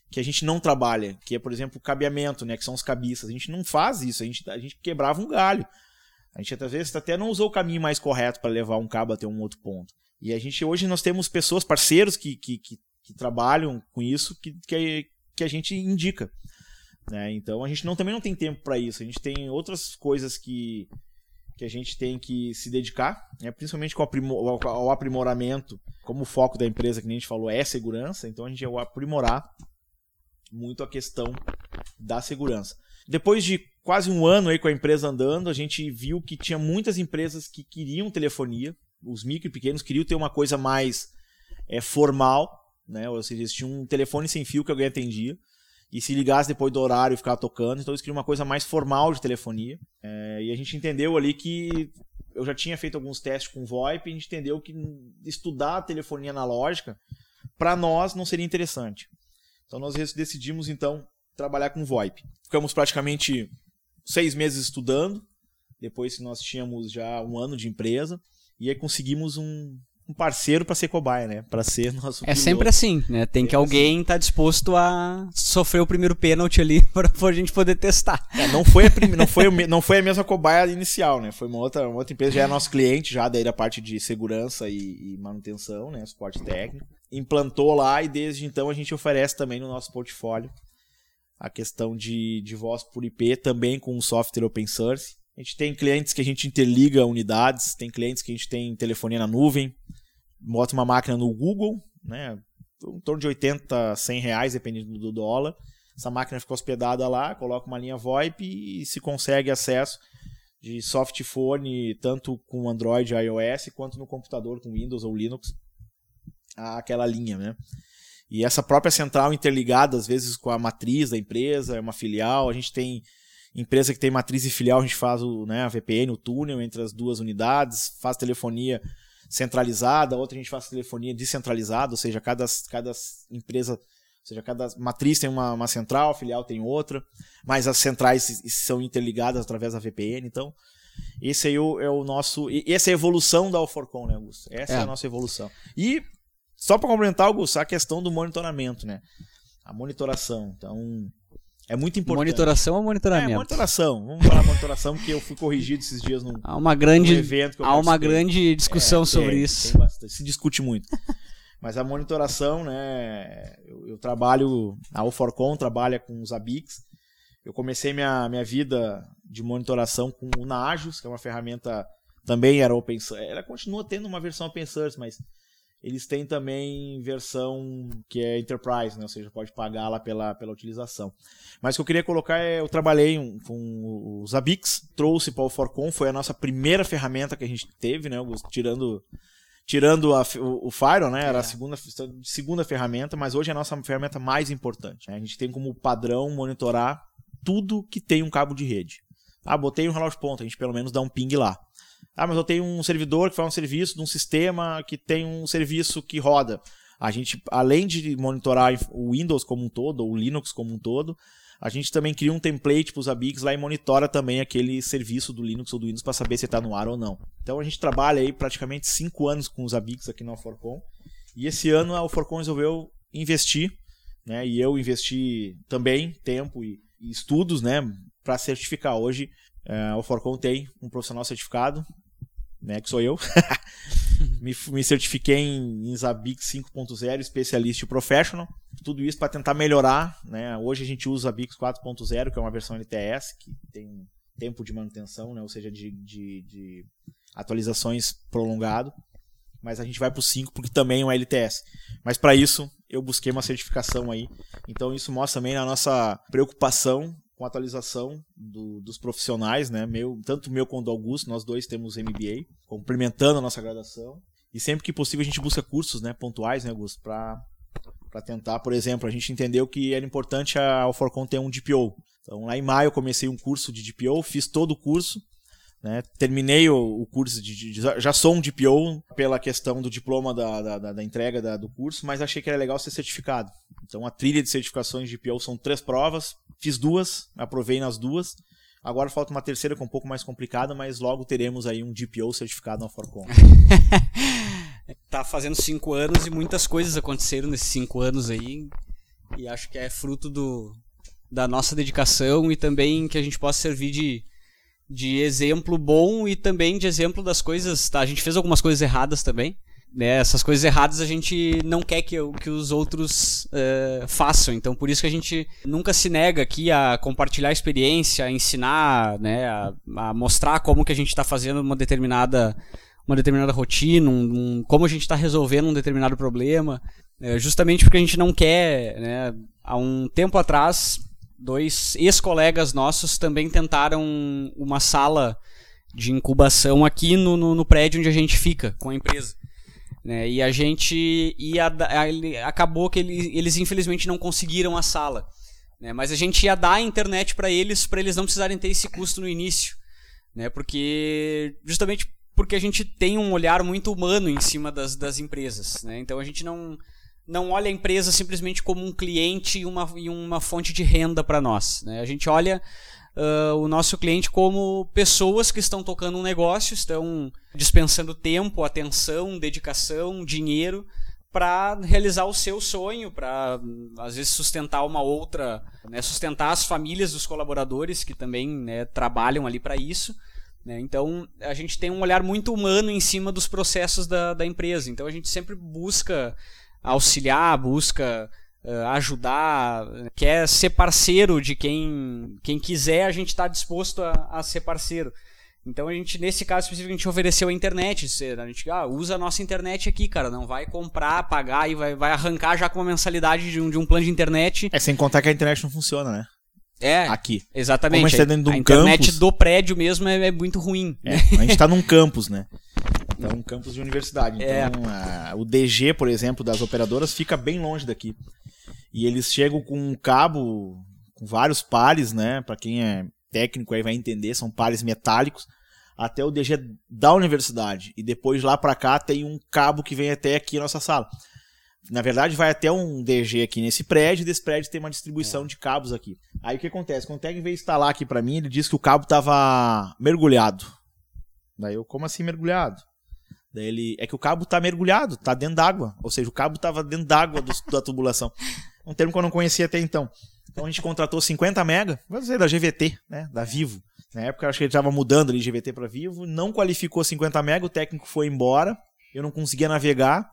que a gente não trabalha, que é, por exemplo, o cabeamento, né, que são os cabiças. A gente não faz isso, a gente, a gente quebrava um galho. A gente às vezes até não usou o caminho mais correto para levar um cabo até um outro ponto. E a gente hoje nós temos pessoas, parceiros que, que, que, que trabalham com isso, que, que, que a gente indica. Né? Então a gente não, também não tem tempo para isso. A gente tem outras coisas que, que a gente tem que se dedicar, né? principalmente com o aprimoramento, como o foco da empresa, que a gente falou, é segurança, então a gente vai aprimorar muito a questão da segurança. Depois de quase um ano aí com a empresa andando, a gente viu que tinha muitas empresas que queriam telefonia, os micro e pequenos queriam ter uma coisa mais é, formal, né? ou seja, eles tinham um telefone sem fio que alguém atendia e se ligasse depois do horário e ficava tocando. Então eles queriam uma coisa mais formal de telefonia. É, e a gente entendeu ali que eu já tinha feito alguns testes com VoIP e a gente entendeu que estudar a telefonia analógica para nós não seria interessante. Então nós decidimos então trabalhar com VoIP. Ficamos praticamente seis meses estudando, depois que nós tínhamos já um ano de empresa, e aí conseguimos um, um parceiro para ser cobaia, né? Para ser nosso É sempre assim, né? Tem que alguém estar assim. tá disposto a sofrer o primeiro pênalti ali para a gente poder testar. É, não foi a prim... não foi o... não foi a mesma cobaia inicial, né? Foi uma outra, uma outra empresa, já é nosso cliente já daí da parte de segurança e, e manutenção, né? Suporte técnico. Implantou lá e desde então a gente oferece também no nosso portfólio a questão de, de voz por IP também com um software open source. A gente tem clientes que a gente interliga unidades, tem clientes que a gente tem telefonia na nuvem, bota uma máquina no Google, né, em torno de 80, 100 reais, dependendo do dólar. Essa máquina fica hospedada lá, coloca uma linha VoIP e se consegue acesso de softphone, tanto com Android e iOS, quanto no computador com Windows ou Linux, aquela linha, né? E essa própria central interligada, às vezes, com a matriz da empresa, é uma filial, a gente tem empresa que tem matriz e filial, a gente faz o, né, a VPN, o túnel entre as duas unidades, faz telefonia centralizada, outra a gente faz telefonia descentralizada, ou seja, cada, cada empresa, ou seja, cada matriz tem uma, uma central, filial tem outra, mas as centrais são interligadas através da VPN, então esse aí é o, é o nosso, essa é a evolução da Alforcon, né, Augusto? Essa é, é a nossa evolução. E só para complementar, Augusto, a questão do monitoramento, né? A monitoração. Então, é muito importante. Monitoração ou monitoramento? É, monitoração. Vamos falar monitoração, porque eu fui corrigido esses dias num, há uma grande, num evento que eu Há uma grande discussão é, sobre tem, isso. Tem se discute muito. Mas a monitoração, né? Eu, eu trabalho, a Uforcon trabalha com os ABICs. Eu comecei minha, minha vida de monitoração com o Nagios, que é uma ferramenta também era open source. Ela continua tendo uma versão open source, mas eles têm também versão que é Enterprise, né? ou seja, pode pagar lá pela, pela utilização. Mas o que eu queria colocar é, eu trabalhei com os Abix, trouxe para o Forcon, foi a nossa primeira ferramenta que a gente teve, né, tirando tirando a, o, o Fire, né, era é. a segunda, segunda ferramenta, mas hoje é a nossa ferramenta mais importante. Né? A gente tem como padrão monitorar tudo que tem um cabo de rede. Ah, botei um relógio ponto, a gente pelo menos dá um ping lá. Ah, mas eu tenho um servidor que faz um serviço de um sistema que tem um serviço que roda. A gente, além de monitorar o Windows como um todo, ou o Linux como um todo, a gente também cria um template para os ABICs lá e monitora também aquele serviço do Linux ou do Windows para saber se está no ar ou não. Então a gente trabalha aí praticamente cinco anos com os ABICs aqui na Alforcon. E esse ano a Alforcon resolveu investir, né? E eu investi também tempo e, e estudos, né? Para certificar. Hoje é, a Alforcon tem um profissional certificado, né, que sou eu. me, me, certifiquei em, em Zabbix 5.0, Specialist Professional. Tudo isso para tentar melhorar. Né? Hoje a gente usa Zabbix 4.0, que é uma versão LTS, que tem um tempo de manutenção, né? ou seja, de, de, de atualizações prolongado. Mas a gente vai para o 5 porque também é um LTS. Mas para isso eu busquei uma certificação aí. Então isso mostra também a nossa preocupação com a atualização do, dos profissionais, né? Meu, tanto meu quanto do Augusto, nós dois temos MBA, complementando a nossa graduação. E sempre que possível a gente busca cursos, né, pontuais, né, Augusto, para para tentar, por exemplo, a gente entendeu que era importante a Alforcon ter um DPO. Então, lá em maio eu comecei um curso de DPO, fiz todo o curso, né? Terminei o, o curso de, de, Já sou um DPO pela questão do diploma da, da, da entrega da, do curso, mas achei que era legal ser certificado. Então a trilha de certificações de DPO são três provas, fiz duas, aprovei nas duas. Agora falta uma terceira que é um pouco mais complicada, mas logo teremos aí um DPO certificado na Forcon. tá fazendo cinco anos e muitas coisas aconteceram nesses cinco anos aí. E acho que é fruto do, da nossa dedicação e também que a gente possa servir de, de exemplo bom e também de exemplo das coisas. Tá? A gente fez algumas coisas erradas também. Né? Essas coisas erradas a gente não quer que, que os outros uh, façam. Então, por isso que a gente nunca se nega aqui a compartilhar experiência, a ensinar, né? a, a mostrar como que a gente está fazendo uma determinada uma determinada rotina, um, um, como a gente está resolvendo um determinado problema, é, justamente porque a gente não quer, né, há um tempo atrás dois ex-colegas nossos também tentaram uma sala de incubação aqui no, no, no, prédio onde a gente fica com a empresa. Né? E a gente ia, acabou que eles, eles infelizmente não conseguiram a sala. Né? Mas a gente ia dar a internet para eles, para eles não precisarem ter esse custo no início. Né? Porque justamente porque a gente tem um olhar muito humano em cima das, das empresas. Né? Então a gente não não olha a empresa simplesmente como um cliente e uma, e uma fonte de renda para nós. Né? A gente olha uh, o nosso cliente como pessoas que estão tocando um negócio, estão dispensando tempo, atenção, dedicação, dinheiro para realizar o seu sonho, para às vezes sustentar uma outra, né, sustentar as famílias dos colaboradores que também né, trabalham ali para isso. Né? Então a gente tem um olhar muito humano em cima dos processos da, da empresa. Então a gente sempre busca auxiliar, busca uh, ajudar, quer ser parceiro de quem, quem quiser, a gente está disposto a, a, ser parceiro. Então a gente, nesse caso específico, a gente ofereceu a internet. A gente ah, usa a nossa internet aqui, cara. Não vai comprar, pagar e vai, vai arrancar já com uma mensalidade de um, de um plano de internet. É sem contar que a internet não funciona, né? É. Aqui. Exatamente. Como a, gente tá dentro de um a internet campus, do prédio mesmo é, é muito ruim. É, a gente está num campus, né? Então, um campus de universidade. É. Então, a, o DG, por exemplo, das operadoras fica bem longe daqui. E eles chegam com um cabo com vários pares, né? Para quem é técnico aí vai entender, são pares metálicos até o DG da universidade. E depois lá para cá tem um cabo que vem até aqui a nossa sala. Na verdade, vai até um DG aqui nesse prédio, e desse prédio tem uma distribuição é. de cabos aqui. Aí o que acontece? Quando o técnico veio instalar aqui para mim, ele disse que o cabo estava mergulhado. Daí eu, como assim mergulhado? Daí ele, é que o cabo tá mergulhado, tá dentro d'água. Ou seja, o cabo tava dentro d'água da tubulação. Um termo que eu não conhecia até então. Então a gente contratou 50 mega, vou dizer, da GVT, né, da Vivo. Na época eu acho que ele estava mudando ali GVT para Vivo, não qualificou 50 mega, o técnico foi embora, eu não conseguia navegar.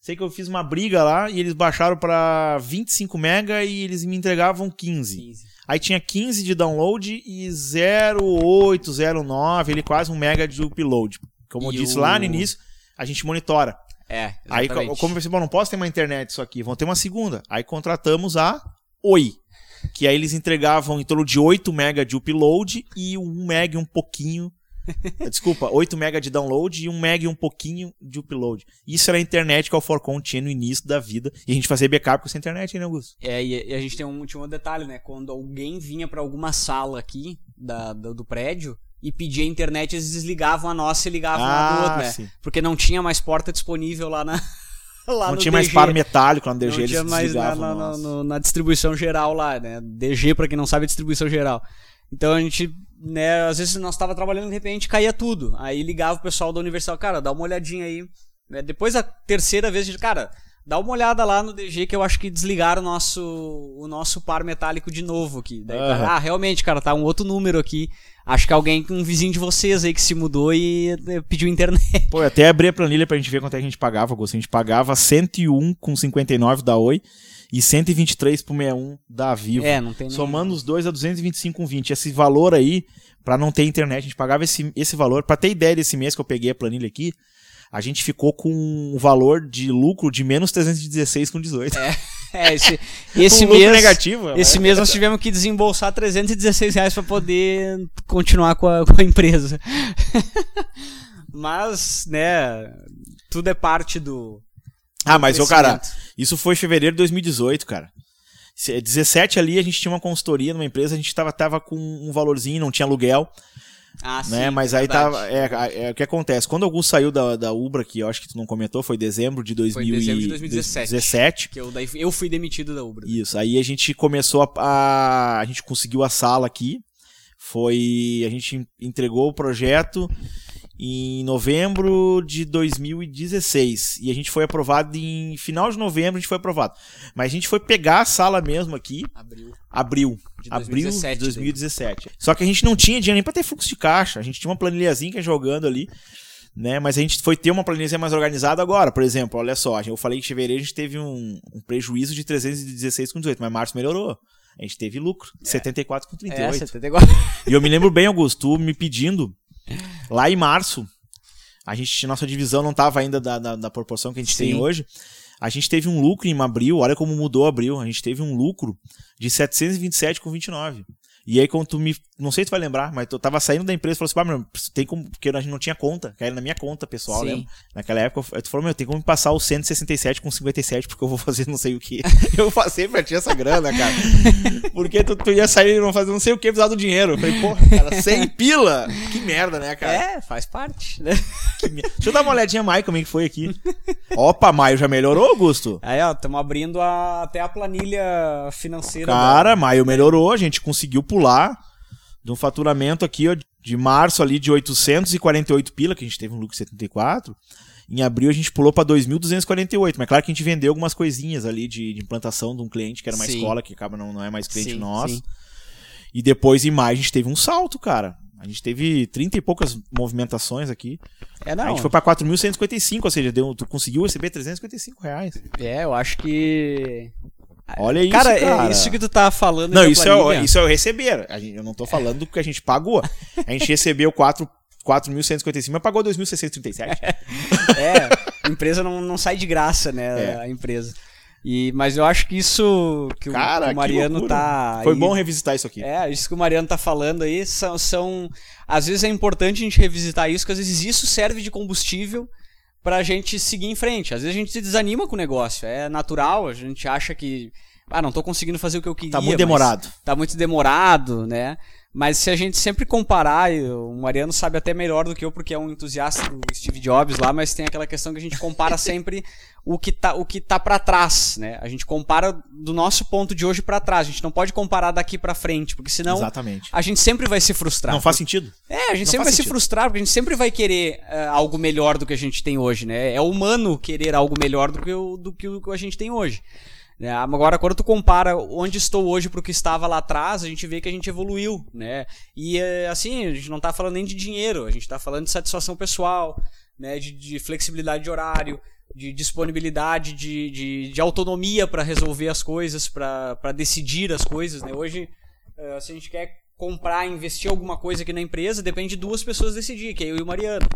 Sei que eu fiz uma briga lá e eles baixaram para 25 mega e eles me entregavam 15. 15. Aí tinha 15 de download e 0,809, ele quase um mega de upload. Como e eu disse o... lá no início, a gente monitora. É, exatamente. Aí, como eu pensei, bom, não posso ter uma internet isso aqui, vão ter uma segunda. Aí contratamos a Oi, que aí eles entregavam em torno de 8 MB de upload e 1 MB um pouquinho. Desculpa, 8 MB de download e 1 MB um pouquinho de upload. Isso era a internet que a Forcon tinha no início da vida. E a gente fazia backup com essa internet, né, Augusto? É, e a gente tem um, tinha um detalhe, né? Quando alguém vinha para alguma sala aqui da, do, do prédio, e pedia a internet, eles desligavam a nossa e ligavam ah, a do outro, né? Sim. Porque não tinha mais porta disponível lá na. lá não tinha DG. mais par metálico lá no DG, não eles tinha mais na, na, na, na, distribuição geral lá, né? DG, para quem não sabe, é distribuição geral. Então a gente, né, às vezes nós tava trabalhando de repente caía tudo. Aí ligava o pessoal da Universal, cara, dá uma olhadinha aí. Né? Depois a terceira vez, a gente, cara, dá uma olhada lá no DG que eu acho que desligaram o nosso, o nosso par metálico de novo aqui. Daí, uhum. ah, realmente, cara, tá um outro número aqui. Acho que alguém, um vizinho de vocês aí que se mudou e eh, pediu internet. Pô, eu até abri a planilha pra gente ver quanto é que a gente pagava, Augusto. A gente pagava 101 com 59 da Oi e 123 por 61 da Vivo. É, não tem Somando os dois a 225 com 20. Esse valor aí, para não ter internet, a gente pagava esse, esse valor. Para ter ideia desse mês que eu peguei a planilha aqui, a gente ficou com um valor de lucro de menos 316 com 18. É. É, esse, esse um lucro mês. negativo. Esse mês nós tivemos que desembolsar 316 reais para poder continuar com a, com a empresa. Mas, né, tudo é parte do. Ah, mas, ô, cara, isso foi em fevereiro de 2018, cara. Se- 17 ali a gente tinha uma consultoria numa empresa, a gente tava, tava com um valorzinho, não tinha aluguel, Ah, né? sim, Mas é aí verdade. tava. É, é, o que acontece? Quando o Augusto saiu da, da Ubra, que eu acho que tu não comentou, foi dezembro de, 2000 dezembro de e- 2017. 17. Que eu, daí, eu fui demitido da Ubra. Isso, aí a gente começou a, a. A gente conseguiu a sala aqui. Foi. A gente entregou o projeto em novembro de 2016. E a gente foi aprovado em final de novembro, a gente foi aprovado. Mas a gente foi pegar a sala mesmo aqui, Abril abril. de Abril 2017. de 2017. Só que a gente não tinha dinheiro nem pra ter fluxo de caixa. A gente tinha uma planilhazinha jogando ali. Né, mas a gente foi ter uma planilha mais organizada agora. Por exemplo, olha só, eu falei que em fevereiro a gente teve um, um prejuízo de 316 com 18, mas março melhorou. A gente teve lucro, 74 com daí. 38. É, 74. E eu me lembro bem, Augusto, tu me pedindo, lá em março, a gente, nossa divisão não estava ainda da, da, da proporção que a gente tem Sim. hoje. A gente teve um lucro em abril, olha como mudou abril. A gente teve um lucro de 727 com 29. E aí, quando tu me. Não sei se tu vai lembrar, mas tu tava saindo da empresa e falou assim: "Pá, meu, tem como. Porque a gente não tinha conta, era na minha conta pessoal, lembra? Naquela época, tu falou: meu, tem como me passar o 167 com 57, porque eu vou fazer não sei o que. eu passei pra ti essa grana, cara. Porque tu, tu ia sair e não fazer não sei o que, precisar do dinheiro. Eu falei, pô, cara, 100 pila! Que merda, né, cara? É, faz parte, né? Mer- Deixa eu dar uma olhadinha, Maio, como é que foi aqui. Opa, Maio já melhorou, Augusto? Aí, ó, estamos abrindo a- até a planilha financeira. Cara, da- maio melhorou, a gente conseguiu pular de um faturamento aqui, ó, de março ali de 848 pila, que a gente teve um lucro de 74. Em abril a gente pulou pra 2.248, mas claro que a gente vendeu algumas coisinhas ali de, de implantação de um cliente, que era uma Sim. escola que acaba não, não é mais cliente Sim, nosso. sim. E depois em maio a gente teve um salto, cara. A gente teve 30 e poucas movimentações aqui. É, a não. gente foi pra 4.155, ou seja, deu, tu conseguiu receber 355 reais. É, eu acho que. Olha isso, cara, cara. é isso que tu tá falando. Não, isso é, isso é o receber. Eu não tô falando do que a gente pagou. A gente recebeu 4 4.155, mas pagou 2.637. É, a empresa não, não sai de graça, né? É. A empresa. E, mas eu acho que isso que o- Cara, o que Mariano loucura. tá. Foi aí- bom revisitar isso aqui. É, isso que o Mariano tá falando aí são, são. Às vezes é importante a gente revisitar isso, porque às vezes isso serve de combustível pra gente seguir em frente. Às vezes a gente se desanima com o negócio. É natural, a gente acha que. Ah, não tô conseguindo fazer o que eu queria. Tá muito demorado. Tá muito demorado, né? Mas se a gente sempre comparar, e o Mariano sabe até melhor do que eu, porque é um entusiasta do Steve Jobs lá, mas tem aquela questão que a gente compara sempre o que tá, o que tá para trás, né? A gente compara do nosso ponto de hoje pra trás. A gente não pode comparar daqui pra frente, porque senão Exatamente. a gente sempre vai se frustrar. Não faz sentido. É, a gente não sempre vai se sentido. frustrar, porque a gente sempre vai querer eh, algo melhor do que a gente tem hoje, né? É humano querer algo melhor do que o, do que o que a gente tem hoje. Né? Agora, quando tu compara onde estou hoje pro que estava lá atrás, a gente vê que a gente evoluiu, né? E eh, assim, a gente não tá falando nem de dinheiro, a gente tá falando de satisfação pessoal, né? De, de flexibilidade de horário, de disponibilidade, de, de, de autonomia para resolver as coisas, para decidir as coisas, né? Hoje, eh, se a gente quer comprar, investir alguma coisa aqui na empresa, depende de duas pessoas decidir, que é eu e o Mariano.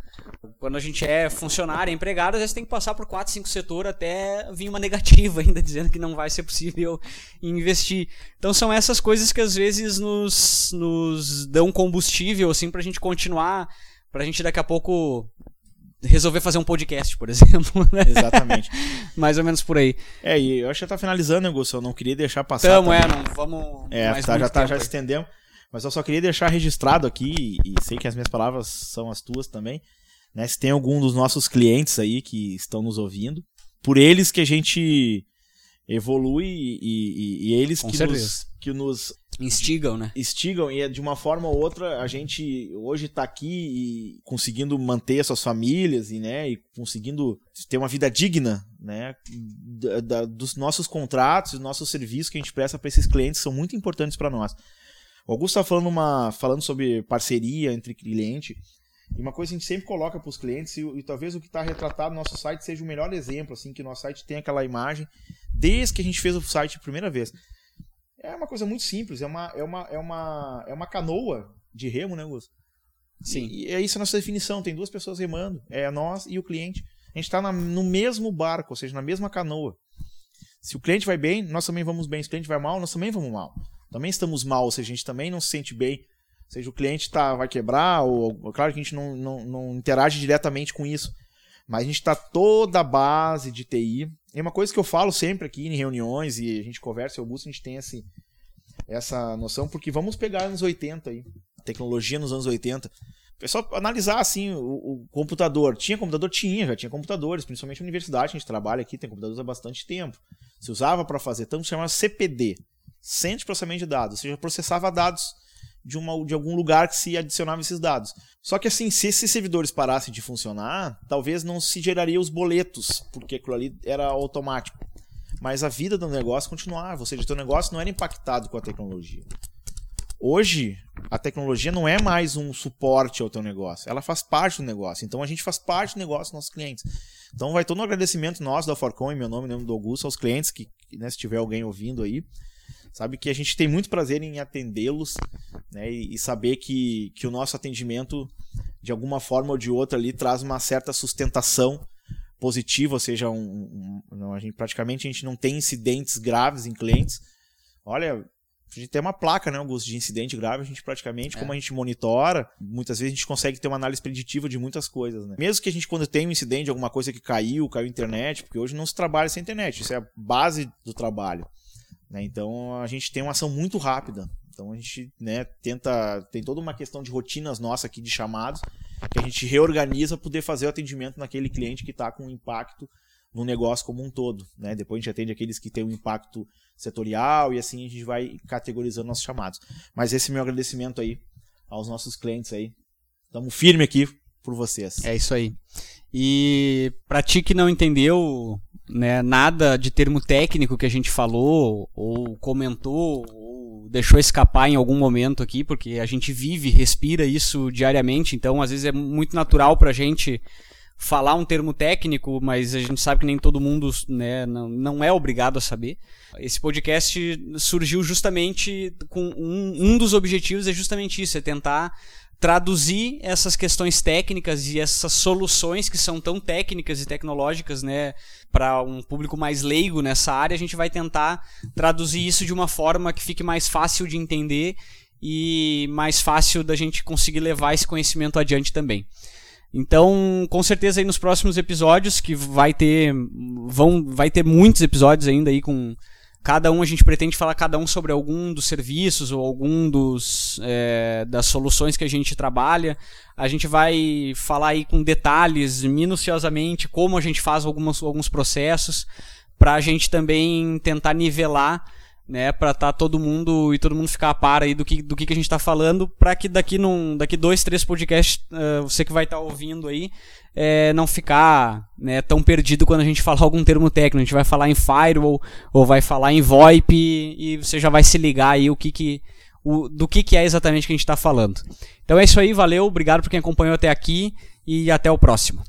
Quando a gente é funcionário, é empregado, às vezes tem que passar por quatro, cinco setores até vir uma negativa ainda dizendo que não vai ser possível investir. Então são essas coisas que às vezes nos, nos dão combustível assim pra gente continuar, pra gente daqui a pouco resolver fazer um podcast, por exemplo, né? Exatamente. Mais ou menos por aí. É, e eu acho que já tá finalizando, Augusto? Eu não queria deixar passar. Tamo, é, também. não vamos É, mais tá, já, tá, já aí. estendemos. Mas eu só queria deixar registrado aqui, e sei que as minhas palavras são as tuas também, né? Se tem algum dos nossos clientes aí que estão nos ouvindo, por eles que a gente evolui e, e- e eles que nos, que nos Instigam, né? instigam e é de uma forma ou outra a gente hoje está aqui e conseguindo manter as suas famílias e, né, e conseguindo ter uma vida digna né, da- da- dos nossos contratos, dos nossos serviços que a gente presta para esses clientes são muito importantes para nós. O Augusto está falando, uma, falando sobre parceria entre cliente e uma coisa que a gente sempre coloca para os clientes e, e talvez o que está retratado no nosso site seja o melhor exemplo, assim, que nosso site tem aquela imagem desde que a gente fez o site a primeira vez. É uma coisa muito simples, é uma, é uma, é uma, é uma canoa de remo, né, Gus? Sim. E é isso a nossa definição, tem duas pessoas remando, é nós e o cliente. A gente está no mesmo barco, ou seja, na mesma canoa. Se o cliente vai bem, nós também vamos bem. Se o cliente vai mal, nós também vamos mal. Também estamos mal, seja, a gente também não se sente bem. Seja, o cliente tá, vai quebrar, ou claro que a gente não, não, não interage diretamente com isso. Mas a gente está toda a base de TI. É uma coisa que eu falo sempre aqui em reuniões e a gente conversa, Augusto, a gente tem esse, essa noção, porque vamos pegar anos 80 aí, tecnologia nos anos 80. É só analisar assim o, o, computador. Tinha computador? Tinha, já tinha computadores, principalmente na universidade, a gente trabalha aqui, tem computadores há bastante tempo. Se usava para fazer, tanto chamava CPD, Centro de Processamento de Dados, ou seja, processava dados de, uma, de algum lugar que se adicionava esses dados. Só que assim, se esses servidores parassem de funcionar, talvez não se geraria os boletos, porque aquilo ali era automático. Mas a vida do negócio continuava, ou seja, o teu negócio não era impactado com a tecnologia. Hoje, a tecnologia não é mais um suporte ao teu negócio, ela faz parte do negócio. Então a gente faz parte do negócio dos nossos clientes. Então vai todo um agradecimento nosso da Forcom, em meu nome, em nome do Augusto, aos clientes que, né, se tiver alguém ouvindo aí, sabe que a gente tem muito prazer em atendê-los né, e, saber que, que o nosso atendimento, de alguma forma ou de outra, ali traz uma certa sustentação positiva, ou seja, um, um, a gente, praticamente a gente não tem incidentes graves em clientes. Olha, a gente tem uma placa, né, Augusto, de incidente grave, a gente praticamente, é. como a gente monitora, muitas vezes a gente consegue ter uma análise preditiva de muitas coisas, né? Mesmo que a gente, quando tem um incidente, alguma coisa que caiu, caiu a internet, porque hoje não se trabalha sem internet, isso é a base do trabalho. Né? Então a gente tem uma ação muito rápida. Então a gente né, tenta. Tem toda uma questão de rotinas nossa aqui de chamados que a gente reorganiza para poder fazer o atendimento naquele cliente que está com impacto no negócio como um todo. Né? Depois a gente atende aqueles que têm um impacto setorial e assim a gente vai categorizando nossos chamados. Mas esse é meu agradecimento aí aos nossos clientes aí. Estamos firme aqui por vocês. É isso aí. E para ti que não entendeu né, nada de termo técnico que a gente falou ou comentou ou deixou escapar em algum momento aqui, porque a gente vive, respira isso diariamente, então às vezes é muito natural para a gente falar um termo técnico, mas a gente sabe que nem todo mundo né, não, não é obrigado a saber. Esse podcast surgiu justamente com um, um dos objetivos é justamente isso, é tentar traduzir essas questões técnicas e essas soluções que são tão técnicas e tecnológicas, né, para um público mais leigo nessa área, a gente vai tentar traduzir isso de uma forma que fique mais fácil de entender e mais fácil da gente conseguir levar esse conhecimento adiante também. Então, com certeza aí nos próximos episódios que vai ter vão vai ter muitos episódios ainda aí com Cada um a gente pretende falar cada um sobre algum dos serviços ou algum dos é, das soluções que a gente trabalha. A gente vai falar aí com detalhes, minuciosamente, como a gente faz algumas, alguns processos, para a gente também tentar nivelar né, para tá todo mundo e todo mundo ficar a par aí do que, do que, que a gente está falando, para que daqui num, daqui dois, três podcasts, uh, você que vai estar tá ouvindo aí, é, não ficar né, tão perdido quando a gente falar algum termo técnico. A gente vai falar em firewall ou vai falar em VoIP e, e você já vai se ligar aí o que que o, do que, que é exatamente que a gente está falando. Então é isso aí, valeu, obrigado por quem acompanhou até aqui e até o próximo.